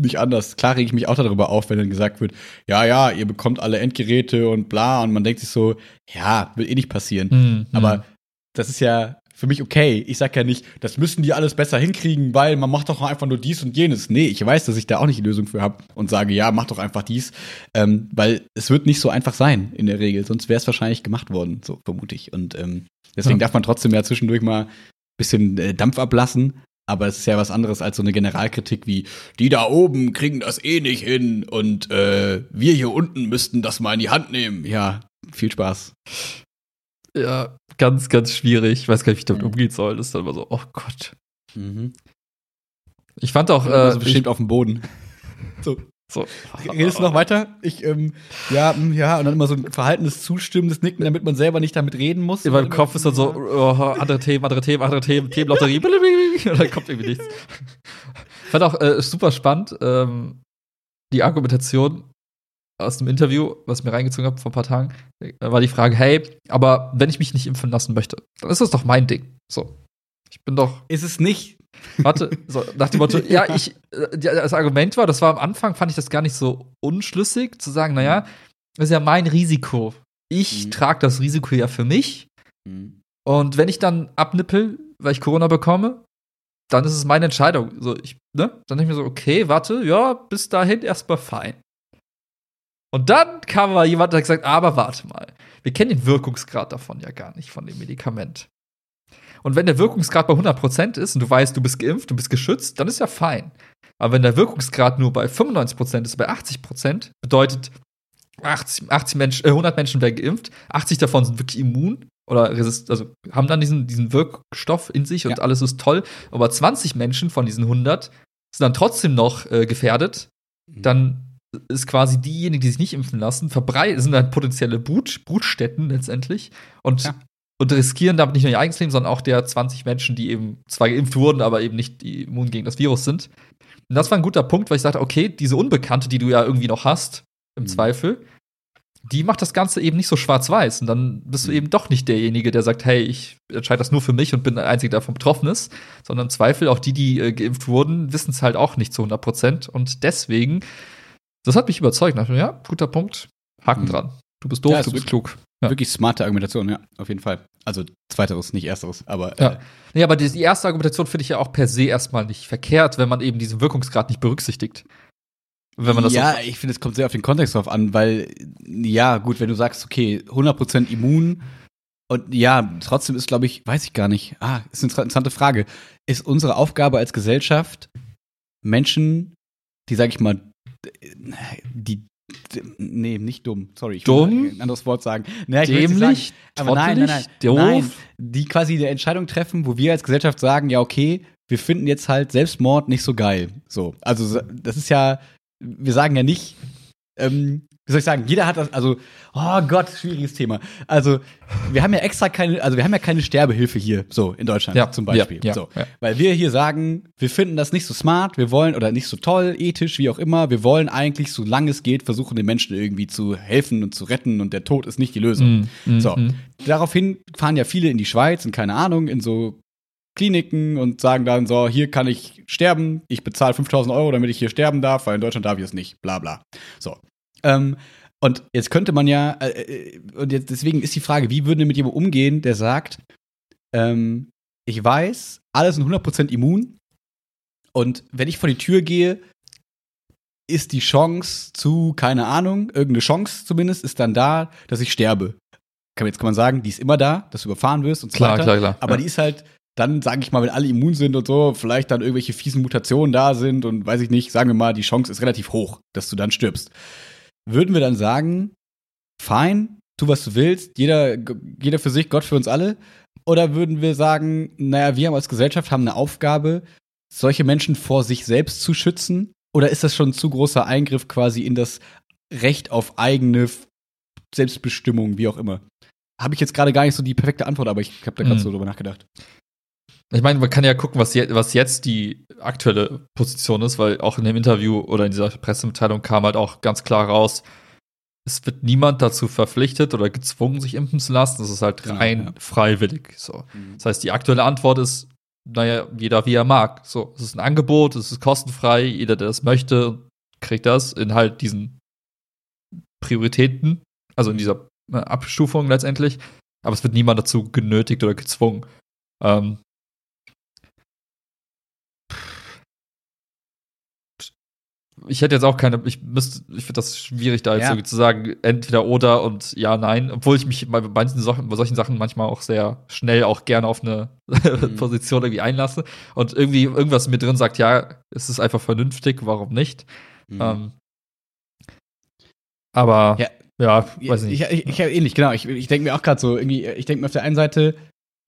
nicht anders. Klar rege ich mich auch darüber auf, wenn dann gesagt wird, ja, ja, ihr bekommt alle Endgeräte und bla. Und man denkt sich so, ja, wird eh nicht passieren. Hm, Aber das ist ja für mich okay. Ich sag ja nicht, das müssen die alles besser hinkriegen, weil man macht doch einfach nur dies und jenes. Nee, ich weiß, dass ich da auch nicht die Lösung für habe und sage, ja, mach doch einfach dies. Ähm, weil es wird nicht so einfach sein in der Regel, sonst wäre es wahrscheinlich gemacht worden, so vermute ich. Und ähm, deswegen Ja. darf man trotzdem ja zwischendurch mal ein bisschen äh, Dampf ablassen. Aber es ist ja was anderes als so eine Generalkritik wie, die da oben kriegen das eh nicht hin und äh, wir hier unten müssten das mal in die Hand nehmen. Ja, viel Spaß. ja, ganz, ganz schwierig. Ich weiß gar nicht, wie ich damit Ja. umgehen soll. Das ist dann immer so, oh Gott. Mhm. Ich fand auch, äh, also bestimmt auf dem Boden. So, so. redest du noch weiter? Ich, ähm, ja, mm, ja, und dann immer so ein verhaltenes, zustimmendes Nicken, damit man selber nicht damit reden muss. In meinem Kopf ist dann so, oh, andere Themen, andere Themen, andere Themen, Themenlotterie, und dann kommt irgendwie nichts. Ich fand auch äh, super spannend ähm, die Argumentation aus dem Interview, was ich mir reingezogen habe vor ein paar Tagen, äh, war die Frage, hey, aber wenn ich mich nicht impfen lassen möchte, dann ist das doch mein Ding. So. Ich bin doch, Ist es nicht? Warte, so, nach dem Motto, ja, ich, äh, das Argument war, das war am Anfang, fand ich das gar nicht so unschlüssig, zu sagen, naja, das ist ja mein Risiko. Ich Mhm. trage das Risiko ja für mich. Und wenn ich dann abnippel, weil ich Corona bekomme, dann ist es meine Entscheidung. So, ich, ne? Dann denke ich mir so, okay, warte, ja, bis dahin erstmal fein. Und dann kam mal jemand, der hat gesagt, aber warte mal, wir kennen den Wirkungsgrad davon ja gar nicht, von dem Medikament. Und wenn der Wirkungsgrad bei 100% ist und du weißt, du bist geimpft, du bist geschützt, dann ist ja fein. Aber wenn der Wirkungsgrad nur bei 95% ist, bei 80%, bedeutet 80, 80 Menschen, äh, 100 Menschen werden geimpft, 80 davon sind wirklich immun oder resist, also haben dann diesen, diesen Wirkstoff in sich und Ja. alles ist toll. Aber 20 Menschen von diesen 100 sind dann trotzdem noch äh, gefährdet. Dann ist quasi diejenigen, die sich nicht impfen lassen, verbrei sind dann potenzielle Brut, Brutstätten letztendlich und, Ja. Und riskieren damit nicht nur ihr eigenes Leben, sondern auch der 20 Menschen, die eben zwar geimpft wurden, aber eben nicht immun gegen das Virus sind. Und das war ein guter Punkt, weil ich sagte, okay, diese Unbekannte, die du ja irgendwie noch hast, im Mhm. Zweifel, die macht das Ganze eben nicht so schwarz-weiß. Und dann bist du Mhm. eben doch nicht derjenige, der sagt, hey, ich entscheide das nur für mich und bin der Einzige, der davon betroffen ist, sondern im Zweifel auch die, die äh, geimpft wurden, wissen es halt auch nicht zu 100 Prozent. Und deswegen, das hat mich überzeugt. Ich dachte, ja, guter Punkt, Haken Mhm. dran. Du bist doof, Ja, du bist ist- klug. Ja. Wirklich smarte Argumentation, ja, auf jeden Fall. Also zweiteres, nicht ersteres, aber Ja. äh, Nee, aber die, die erste Argumentation finde ich ja auch per se erstmal nicht verkehrt, wenn man eben diesen Wirkungsgrad nicht berücksichtigt. Wenn man das ja, ich finde, es kommt sehr auf den Kontext drauf an, weil, ja, gut, wenn du sagst, okay, 100% immun und ja, trotzdem ist, glaube ich, weiß ich gar nicht. Ah, ist eine interessante Frage. Ist unsere Aufgabe als Gesellschaft, Menschen, die, sag ich mal, die, nee, nicht dumm, sorry, ich Dumm? will ein anderes Wort sagen. Naja, dämlich, sagen, aber nein, nein, nein, doof. nein, die quasi eine Entscheidung treffen, wo wir als Gesellschaft sagen, ja, okay, wir finden jetzt halt Selbstmord nicht so geil. So, also das ist ja, wir sagen ja nicht, ähm, wie soll ich sagen, jeder hat das, also, oh Gott, schwieriges Thema. Also, wir haben ja extra keine, also wir haben ja keine Sterbehilfe hier, so in Deutschland Ja, zum Beispiel. ja, ja, so. Weil wir hier sagen, wir finden das nicht so smart, wir wollen, oder nicht so toll, ethisch, wie auch immer, wir wollen eigentlich, solange es geht, versuchen, den Menschen irgendwie zu helfen und zu retten und der Tod ist nicht die Lösung. Mm, mm, So. mm. Daraufhin fahren ja viele in die Schweiz und keine Ahnung, in so Kliniken und sagen dann so, hier kann ich sterben, ich bezahle 5000 Euro, damit ich hier sterben darf, weil in Deutschland darf ich es nicht, bla bla. So. Ähm, und jetzt könnte man ja, äh, äh, und jetzt deswegen ist die Frage, wie würden wir mit jemandem umgehen, der sagt, ähm, ich weiß, alle sind 100% immun und wenn ich vor die Tür gehe, ist die Chance zu, keine Ahnung, irgendeine Chance zumindest, ist dann da, dass ich sterbe. Kann, jetzt kann man sagen, die ist immer da, dass du überfahren wirst und so Klar, weiter. klar, klar. Aber ja. die ist halt, dann sage ich mal, wenn alle immun sind und so, vielleicht dann irgendwelche fiesen Mutationen da sind und weiß ich nicht, sagen wir mal, die Chance ist relativ hoch, dass du dann stirbst. Würden wir dann sagen, fein, tu was du willst, jeder, jeder für sich, Gott für uns alle? Oder würden wir sagen, naja, wir als Gesellschaft haben eine Aufgabe, solche Menschen vor sich selbst zu schützen Oder ist das schon ein zu großer Eingriff quasi in das Recht auf eigene Selbstbestimmung, wie auch immer? Habe ich jetzt gerade gar nicht so die perfekte Antwort, aber ich habe da gerade mhm. so drüber nachgedacht. Ich meine, man kann ja gucken, was, je, was jetzt die aktuelle Position ist, weil auch in dem Interview oder in dieser Pressemitteilung kam halt auch ganz klar raus, es wird niemand dazu verpflichtet oder gezwungen, sich impfen zu lassen. Das ist halt rein ja, ja. freiwillig. So. Mhm. Das heißt, die aktuelle Antwort ist, naja, jeder wie er mag. So, es ist ein Angebot, es ist kostenfrei, jeder, der das möchte, kriegt das in halt diesen Prioritäten, also in dieser äh, Abstufung letztendlich. Aber es wird niemand dazu genötigt oder gezwungen. Ähm, ich hätte jetzt auch keine, ich müsste, ich finde das schwierig, da jetzt ja. irgendwie zu sagen, entweder oder und ja, nein, obwohl ich mich bei manchen Sachen, bei solchen Sachen manchmal auch sehr schnell auch gerne auf eine mhm. Position irgendwie einlasse und irgendwie irgendwas mir drin sagt, ja, es ist einfach vernünftig, warum nicht? Mhm. Ähm, aber ja. ja, weiß nicht. Ich, ich, ich habe ähnlich, genau. Ich, ich denke mir auch gerade so, irgendwie, ich denke mir auf der einen Seite,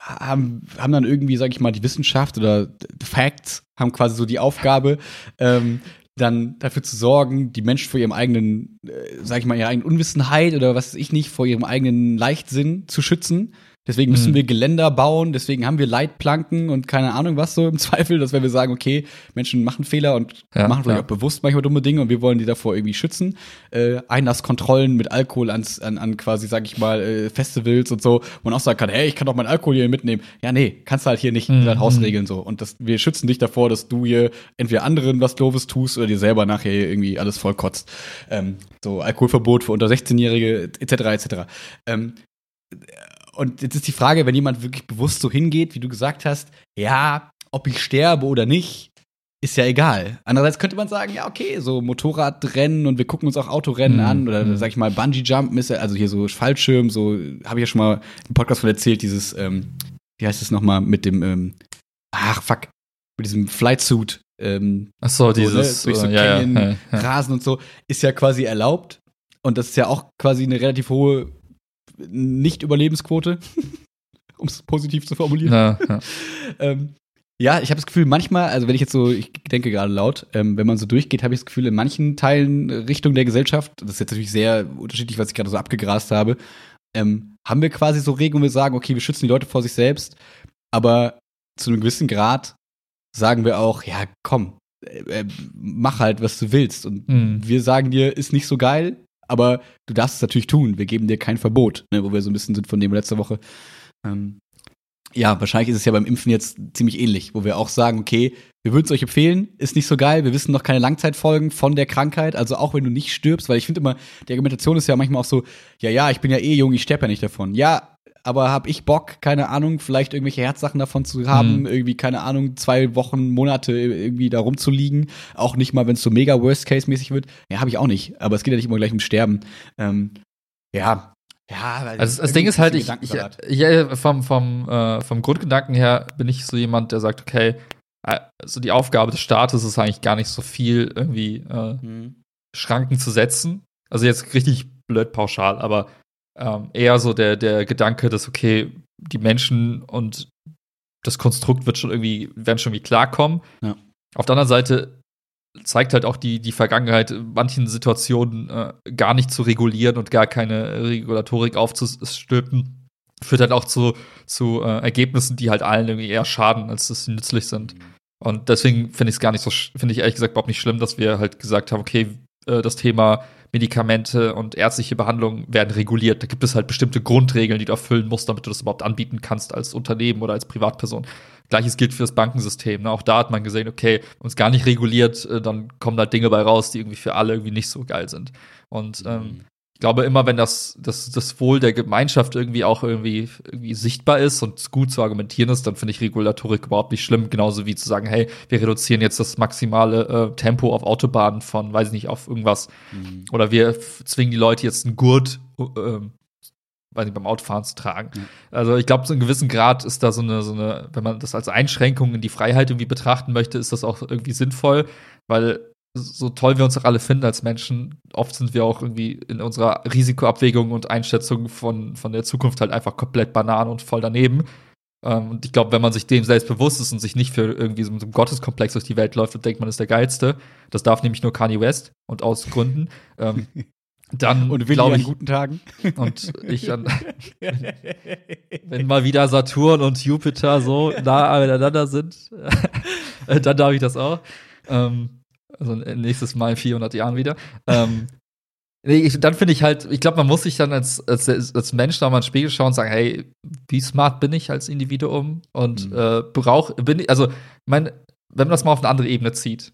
haben, haben dann irgendwie, sag ich mal, die Wissenschaft oder Facts haben quasi so die Aufgabe, ähm, dann dafür zu sorgen, die Menschen vor ihrem eigenen, äh, sag ich mal, ihrer eigenen Unwissenheit oder was weiß ich nicht, vor ihrem eigenen Leichtsinn zu schützen Deswegen müssen mhm. wir Geländer bauen, deswegen haben wir Leitplanken und keine Ahnung was so im Zweifel, dass wenn wir sagen, okay, Menschen machen Fehler und ja, machen vielleicht ja. auch bewusst manchmal dumme Dinge und wir wollen die davor irgendwie schützen. Äh, Einlasskontrollen mit Alkohol ans, an, an quasi, sag ich mal, äh, Festivals und so, wo man auch sagen kann, hey, ich kann doch meinen Alkohol hier mitnehmen. Ja, nee, kannst du halt hier nicht mhm. dein Haus regeln so. Und das, wir schützen dich davor, dass du hier entweder anderen was Doofes tust oder dir selber nachher irgendwie alles vollkotzt. Ähm, so Alkoholverbot für unter 16-Jährige etc. etc. Ähm, und jetzt ist die Frage, wenn jemand wirklich bewusst so hingeht, wie du gesagt hast, ja, ob ich sterbe oder nicht, ist ja egal. Andererseits könnte man sagen, ja, okay, so Motorradrennen und wir gucken uns auch Autorennen mhm. an oder mhm. sag ich mal Bungee-Jumpen ist ja, also hier so Fallschirm, so habe ich ja schon mal im Podcast von erzählt, dieses, ähm, wie heißt es nochmal, mit dem, ähm, ach, fuck, mit diesem Flightsuit. Ähm, ach so, so dieses, ne, durch so äh, ja, Canyon, ja, ja, Rasen und so, ist ja quasi erlaubt. Und das ist ja auch quasi eine relativ hohe nicht-Überlebensquote, um es positiv zu formulieren. Ja, ja. ähm, ja ich habe das Gefühl, manchmal, also wenn ich jetzt so, ich denke gerade laut, ähm, wenn man so durchgeht, habe ich das Gefühl, in manchen Teilen Richtung der Gesellschaft, das ist jetzt natürlich sehr unterschiedlich, was ich gerade so abgegrast habe, ähm, haben wir quasi so Regeln, wo wir sagen, okay, wir schützen die Leute vor sich selbst, aber zu einem gewissen Grad sagen wir auch, ja, komm, äh, äh mach halt, was du willst. Und mhm. wir sagen dir, ist nicht so geil, aber du darfst es natürlich tun. Wir geben dir kein Verbot, ne, wo wir so ein bisschen sind von dem letzte Woche. Ähm, ja, wahrscheinlich ist es ja beim Impfen jetzt ziemlich ähnlich, wo wir auch sagen, okay, wir würden es euch empfehlen, ist nicht so geil, wir wissen noch keine Langzeitfolgen von der Krankheit, also auch wenn du nicht stirbst, weil ich finde immer, die Argumentation ist ja manchmal auch so, ja, ja, ich bin ja eh jung, ich sterbe ja nicht davon. Ja, aber habe ich Bock, keine Ahnung, vielleicht irgendwelche Herzsachen davon zu haben, mhm. irgendwie, keine Ahnung, zwei Wochen, Monate irgendwie da rumzuliegen. Auch nicht mal, wenn es so mega Worst-Case-mäßig wird. Ja, habe ich auch nicht. Aber es geht ja nicht immer gleich um Sterben. Ähm, ja, ja, weil also das Ding ist halt, ich, ich, ich, vom, vom, äh, vom Grundgedanken her bin ich so jemand, der sagt, okay, also die Aufgabe des Staates ist eigentlich gar nicht so viel, irgendwie äh, mhm. Schranken zu setzen. Also jetzt richtig blöd pauschal, aber ähm, eher so der, der Gedanke, dass, okay, die Menschen und das Konstrukt wird schon irgendwie, werden schon irgendwie klarkommen. Ja. Auf der anderen Seite zeigt halt auch die, die Vergangenheit, manchen Situationen äh, gar nicht zu regulieren und gar keine Regulatorik aufzustülpen, führt halt auch zu, zu äh, Ergebnissen, die halt allen irgendwie eher schaden, als dass sie nützlich sind. Und deswegen finde ich es gar nicht so, finde ich ehrlich gesagt überhaupt nicht schlimm, dass wir halt gesagt haben, okay, äh, das Thema Medikamente und ärztliche Behandlung werden reguliert. Da gibt es halt bestimmte Grundregeln, die du erfüllen musst, damit du das überhaupt anbieten kannst als Unternehmen oder als Privatperson. Gleiches gilt für das Bankensystem. Ne? Auch da hat man gesehen, okay, uns gar nicht reguliert, äh, dann kommen da Dinge bei raus, die irgendwie für alle irgendwie nicht so geil sind. Und ähm, mhm glaube immer, wenn das, das, das Wohl der Gemeinschaft irgendwie auch irgendwie, irgendwie sichtbar ist und gut zu argumentieren ist, dann finde ich Regulatorik überhaupt nicht schlimm. Genauso wie zu sagen, hey, wir reduzieren jetzt das maximale äh, Tempo auf Autobahnen von, weiß ich nicht, auf irgendwas. Mhm. Oder wir zwingen die Leute jetzt einen Gurt, äh, weiß nicht, beim Autofahren zu tragen. Mhm. Also ich glaube, so einen gewissen Grad ist da so eine, so eine, wenn man das als Einschränkung in die Freiheit irgendwie betrachten möchte, ist das auch irgendwie sinnvoll, weil so toll wir uns auch alle finden als Menschen, oft sind wir auch irgendwie in unserer Risikoabwägung und Einschätzung von, von der Zukunft halt einfach komplett banan und voll daneben. Ähm, und ich glaube, wenn man sich dem selbst bewusst ist und sich nicht für irgendwie so einen Gotteskomplex durch die Welt läuft und denkt, man ist der Geilste, das darf nämlich nur Kanye West und aus Gründen, ähm, dann Und Willi glaube an ich, guten Tagen. und ich an, wenn mal wieder Saturn und Jupiter so nah aneinander sind, dann darf ich das auch. Ähm, also nächstes Mal in 400 Jahren wieder. Ähm, nee, ich, dann finde ich halt, ich glaube, man muss sich dann als, als, als Mensch da mal in den Spiegel schauen und sagen, hey, wie smart bin ich als Individuum und Mhm. äh, brauch, bin ich, also, mein, wenn man das mal auf eine andere Ebene zieht,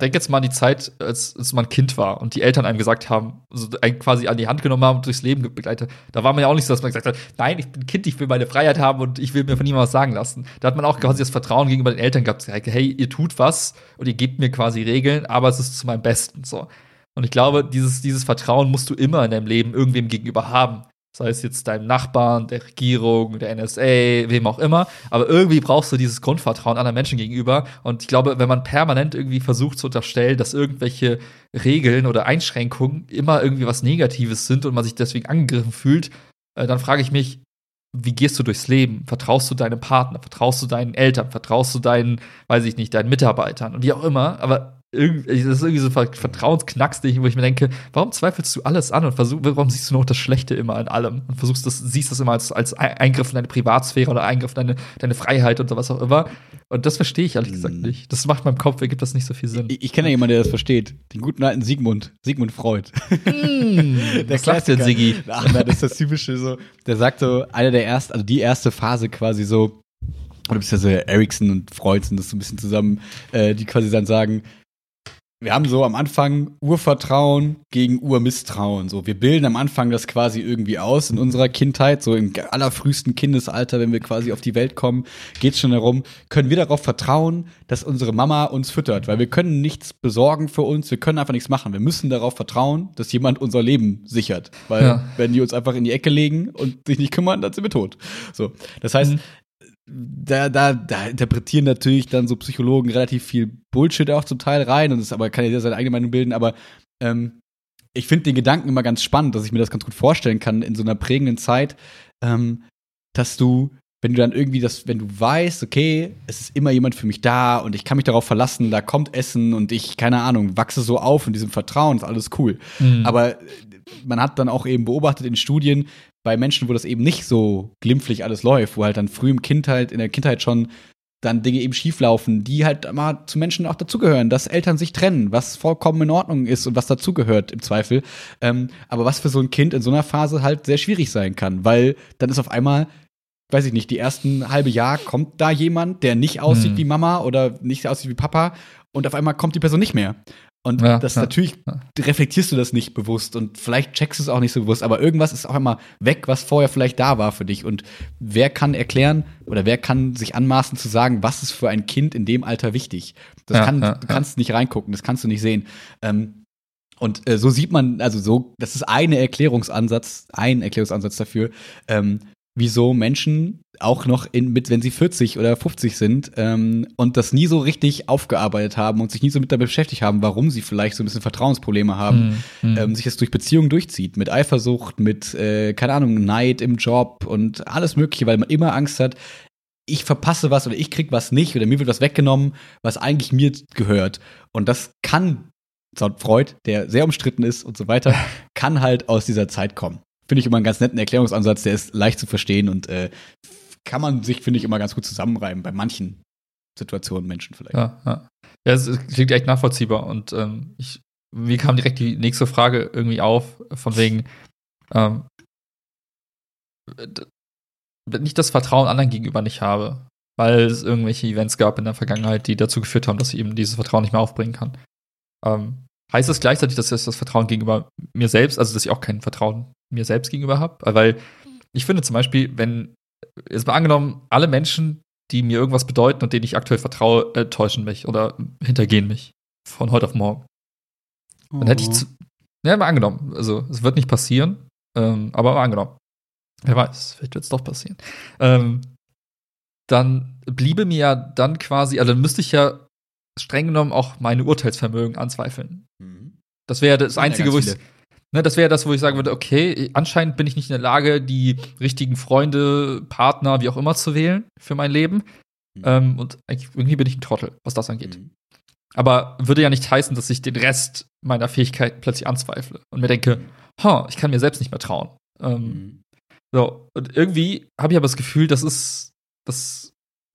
denk jetzt mal an die Zeit, als, als man Kind war und die Eltern einem gesagt haben, so einen quasi an die Hand genommen haben und durchs Leben begleitet. Da war man ja auch nicht so, dass man gesagt hat, nein, ich bin Kind, ich will meine Freiheit haben und ich will mir von niemandem was sagen lassen. Da hat man auch quasi das Vertrauen gegenüber den Eltern gehabt, gesagt, hey, ihr tut was und ihr gebt mir quasi Regeln, aber es ist zu meinem Besten. So. Und ich glaube, dieses, dieses Vertrauen musst du immer in deinem Leben irgendwem gegenüber haben. Sei es jetzt deinem Nachbarn, der Regierung, der NSA, wem auch immer. Aber irgendwie brauchst du dieses Grundvertrauen anderen Menschen gegenüber. Und ich glaube, wenn man permanent irgendwie versucht zu unterstellen, dass irgendwelche Regeln oder Einschränkungen immer irgendwie was Negatives sind und man sich deswegen angegriffen fühlt, äh, dann frage ich mich, wie gehst du durchs Leben? Vertraust du deinem Partner? Vertraust du deinen Eltern? Vertraust du deinen, weiß ich nicht, deinen Mitarbeitern und wie auch immer? Aber irgendwie, das ist irgendwie so ein wo ich mir denke, warum zweifelst du alles an und versuch, warum siehst du nur das Schlechte immer an allem und versuchst das, siehst das immer als, als Ei- Eingriff in deine Privatsphäre oder Eingriff in deine, deine Freiheit und so was auch immer. Und das verstehe ich ehrlich gesagt Hm. nicht. Das macht meinem Kopf, ergibt das nicht so viel Sinn. Ich, ich kenne ja jemanden, der das versteht. Den guten alten Sigmund. Sigmund Freud. Was sagt denn Siggi? Ach, nein, das ist das Typische so. Der sagt so, einer der ersten, also die erste Phase quasi so, oder beziehungsweise Ericsson und Freud sind das so ein bisschen zusammen, äh, die quasi dann sagen, wir haben so am Anfang Urvertrauen gegen Urmisstrauen. So, wir bilden am Anfang das quasi irgendwie aus in unserer Kindheit, so im allerfrühesten Kindesalter, wenn wir quasi auf die Welt kommen, geht's schon darum, können wir darauf vertrauen, dass unsere Mama uns füttert, weil wir können nichts besorgen für uns, wir können einfach nichts machen. Wir müssen darauf vertrauen, dass jemand unser Leben sichert, weil Ja. wenn die uns einfach in die Ecke legen und sich nicht kümmern, dann sind wir tot. So, das heißt, Mhm. Da, da, da interpretieren natürlich dann so Psychologen relativ viel Bullshit auch zum Teil rein und das aber kann ja seine eigene Meinung bilden, aber ähm, ich finde den Gedanken immer ganz spannend, dass ich mir das ganz gut vorstellen kann in so einer prägenden Zeit, ähm, dass du, wenn du dann irgendwie das, wenn du weißt, okay, es ist immer jemand für mich da und ich kann mich darauf verlassen, da kommt Essen und ich, keine Ahnung, wachse so auf in diesem Vertrauen, ist alles cool. Mhm. Aber man hat dann auch eben beobachtet in Studien bei Menschen, wo das eben nicht so glimpflich alles läuft, wo halt dann früh im Kindheit, in der Kindheit schon dann Dinge eben schieflaufen, die halt mal zu Menschen auch dazugehören, dass Eltern sich trennen, was vollkommen in Ordnung ist und was dazugehört im Zweifel. Ähm, aber was für so ein Kind in so einer Phase halt sehr schwierig sein kann, weil dann ist auf einmal weiß ich nicht, die ersten halbe Jahr kommt da jemand, der nicht aussieht Hm. wie Mama oder nicht aussieht wie Papa und auf einmal kommt die Person nicht mehr. Und Ja, das ja, natürlich ja. reflektierst du das nicht bewusst und vielleicht checkst du es auch nicht so bewusst, aber irgendwas ist auch einmal weg, was vorher vielleicht da war für dich. Und wer kann erklären oder wer kann sich anmaßen zu sagen, was ist für ein Kind in dem Alter wichtig? Das kann, du kannst nicht reingucken, das kannst du nicht sehen. Ähm, und äh, so sieht man, also so, das ist eine Erklärungsansatz, ein Erklärungsansatz dafür, ähm, wieso Menschen auch noch in, mit, wenn sie 40 oder 50 sind ähm, und das nie so richtig aufgearbeitet haben und sich nie so mit damit beschäftigt haben, warum sie vielleicht so ein bisschen Vertrauensprobleme haben, Mhm. ähm, sich das durch Beziehungen durchzieht, mit Eifersucht, mit, äh, keine Ahnung, Neid im Job und alles Mögliche, weil man immer Angst hat, ich verpasse was oder ich krieg was nicht oder mir wird was weggenommen, was eigentlich mir gehört. Und das kann, laut Freud, der sehr umstritten ist und so weiter, kann halt aus dieser Zeit kommen. Finde ich immer einen ganz netten Erklärungsansatz, der ist leicht zu verstehen und äh, kann man sich, finde ich, immer ganz gut zusammenreiben, bei manchen Situationen, Menschen vielleicht. Ja, ja. ja es es klingt echt nachvollziehbar. Und ähm, ich, mir kam direkt die nächste Frage irgendwie auf, von wegen, ähm, ich das Vertrauen anderen gegenüber nicht habe, weil es irgendwelche Events gab in der Vergangenheit, die dazu geführt haben, dass ich eben dieses Vertrauen nicht mehr aufbringen kann. Ähm, heißt das gleichzeitig, dass ich das Vertrauen gegenüber mir selbst, also dass ich auch kein Vertrauen mir selbst gegenüber habe? Weil ich finde zum Beispiel, wenn, jetzt mal angenommen, alle Menschen, die mir irgendwas bedeuten und denen ich aktuell vertraue, äh, täuschen mich oder hintergehen mich von heute auf morgen. Dann hätte ich zu, ja, mal angenommen. Also, es wird nicht passieren, ähm, aber mal angenommen. Wer weiß, vielleicht wird es doch passieren. Ähm, dann bliebe mir ja dann quasi, also dann müsste ich ja streng genommen auch meine Urteilsvermögen anzweifeln. Mhm. Das wäre das Einzige, wo ich. Ne, das wäre das, wo ich sagen würde, okay, anscheinend bin ich nicht in der Lage, die richtigen Freunde, Partner, wie auch immer zu wählen für mein Leben. Mhm. Ähm, und irgendwie bin ich ein Trottel, was das angeht. Mhm. Aber würde ja nicht heißen, dass ich den Rest meiner Fähigkeiten plötzlich anzweifle und mir denke, ha, ich kann mir selbst nicht mehr trauen. Ähm, mhm. So, und irgendwie habe ich aber das Gefühl, das ist, das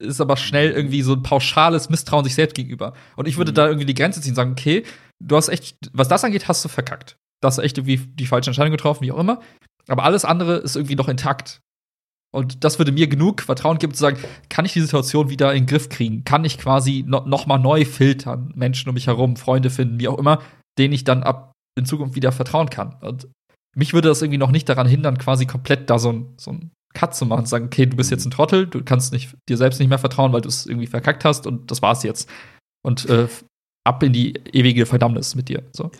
ist aber schnell mhm. irgendwie so ein pauschales Misstrauen sich selbst gegenüber. Und ich würde mhm. da irgendwie die Grenze ziehen und sagen, okay, du hast echt, was das angeht, hast du verkackt. Du hast echt irgendwie die falsche Entscheidung getroffen, wie auch immer. Aber alles andere ist irgendwie noch intakt. Und das würde mir genug Vertrauen geben, zu sagen, kann ich die Situation wieder in den Griff kriegen? Kann ich quasi no noch mal neu filtern, Menschen um mich herum, Freunde finden, wie auch immer, denen ich dann ab in Zukunft wieder vertrauen kann? Und mich würde das irgendwie noch nicht daran hindern, quasi komplett da so ein, so ein Cut zu machen, und zu sagen, okay, du bist jetzt ein Trottel, du kannst nicht, dir selbst nicht mehr vertrauen, weil du es irgendwie verkackt hast und das war's jetzt. Und äh, ab in die ewige Verdammnis mit dir. So.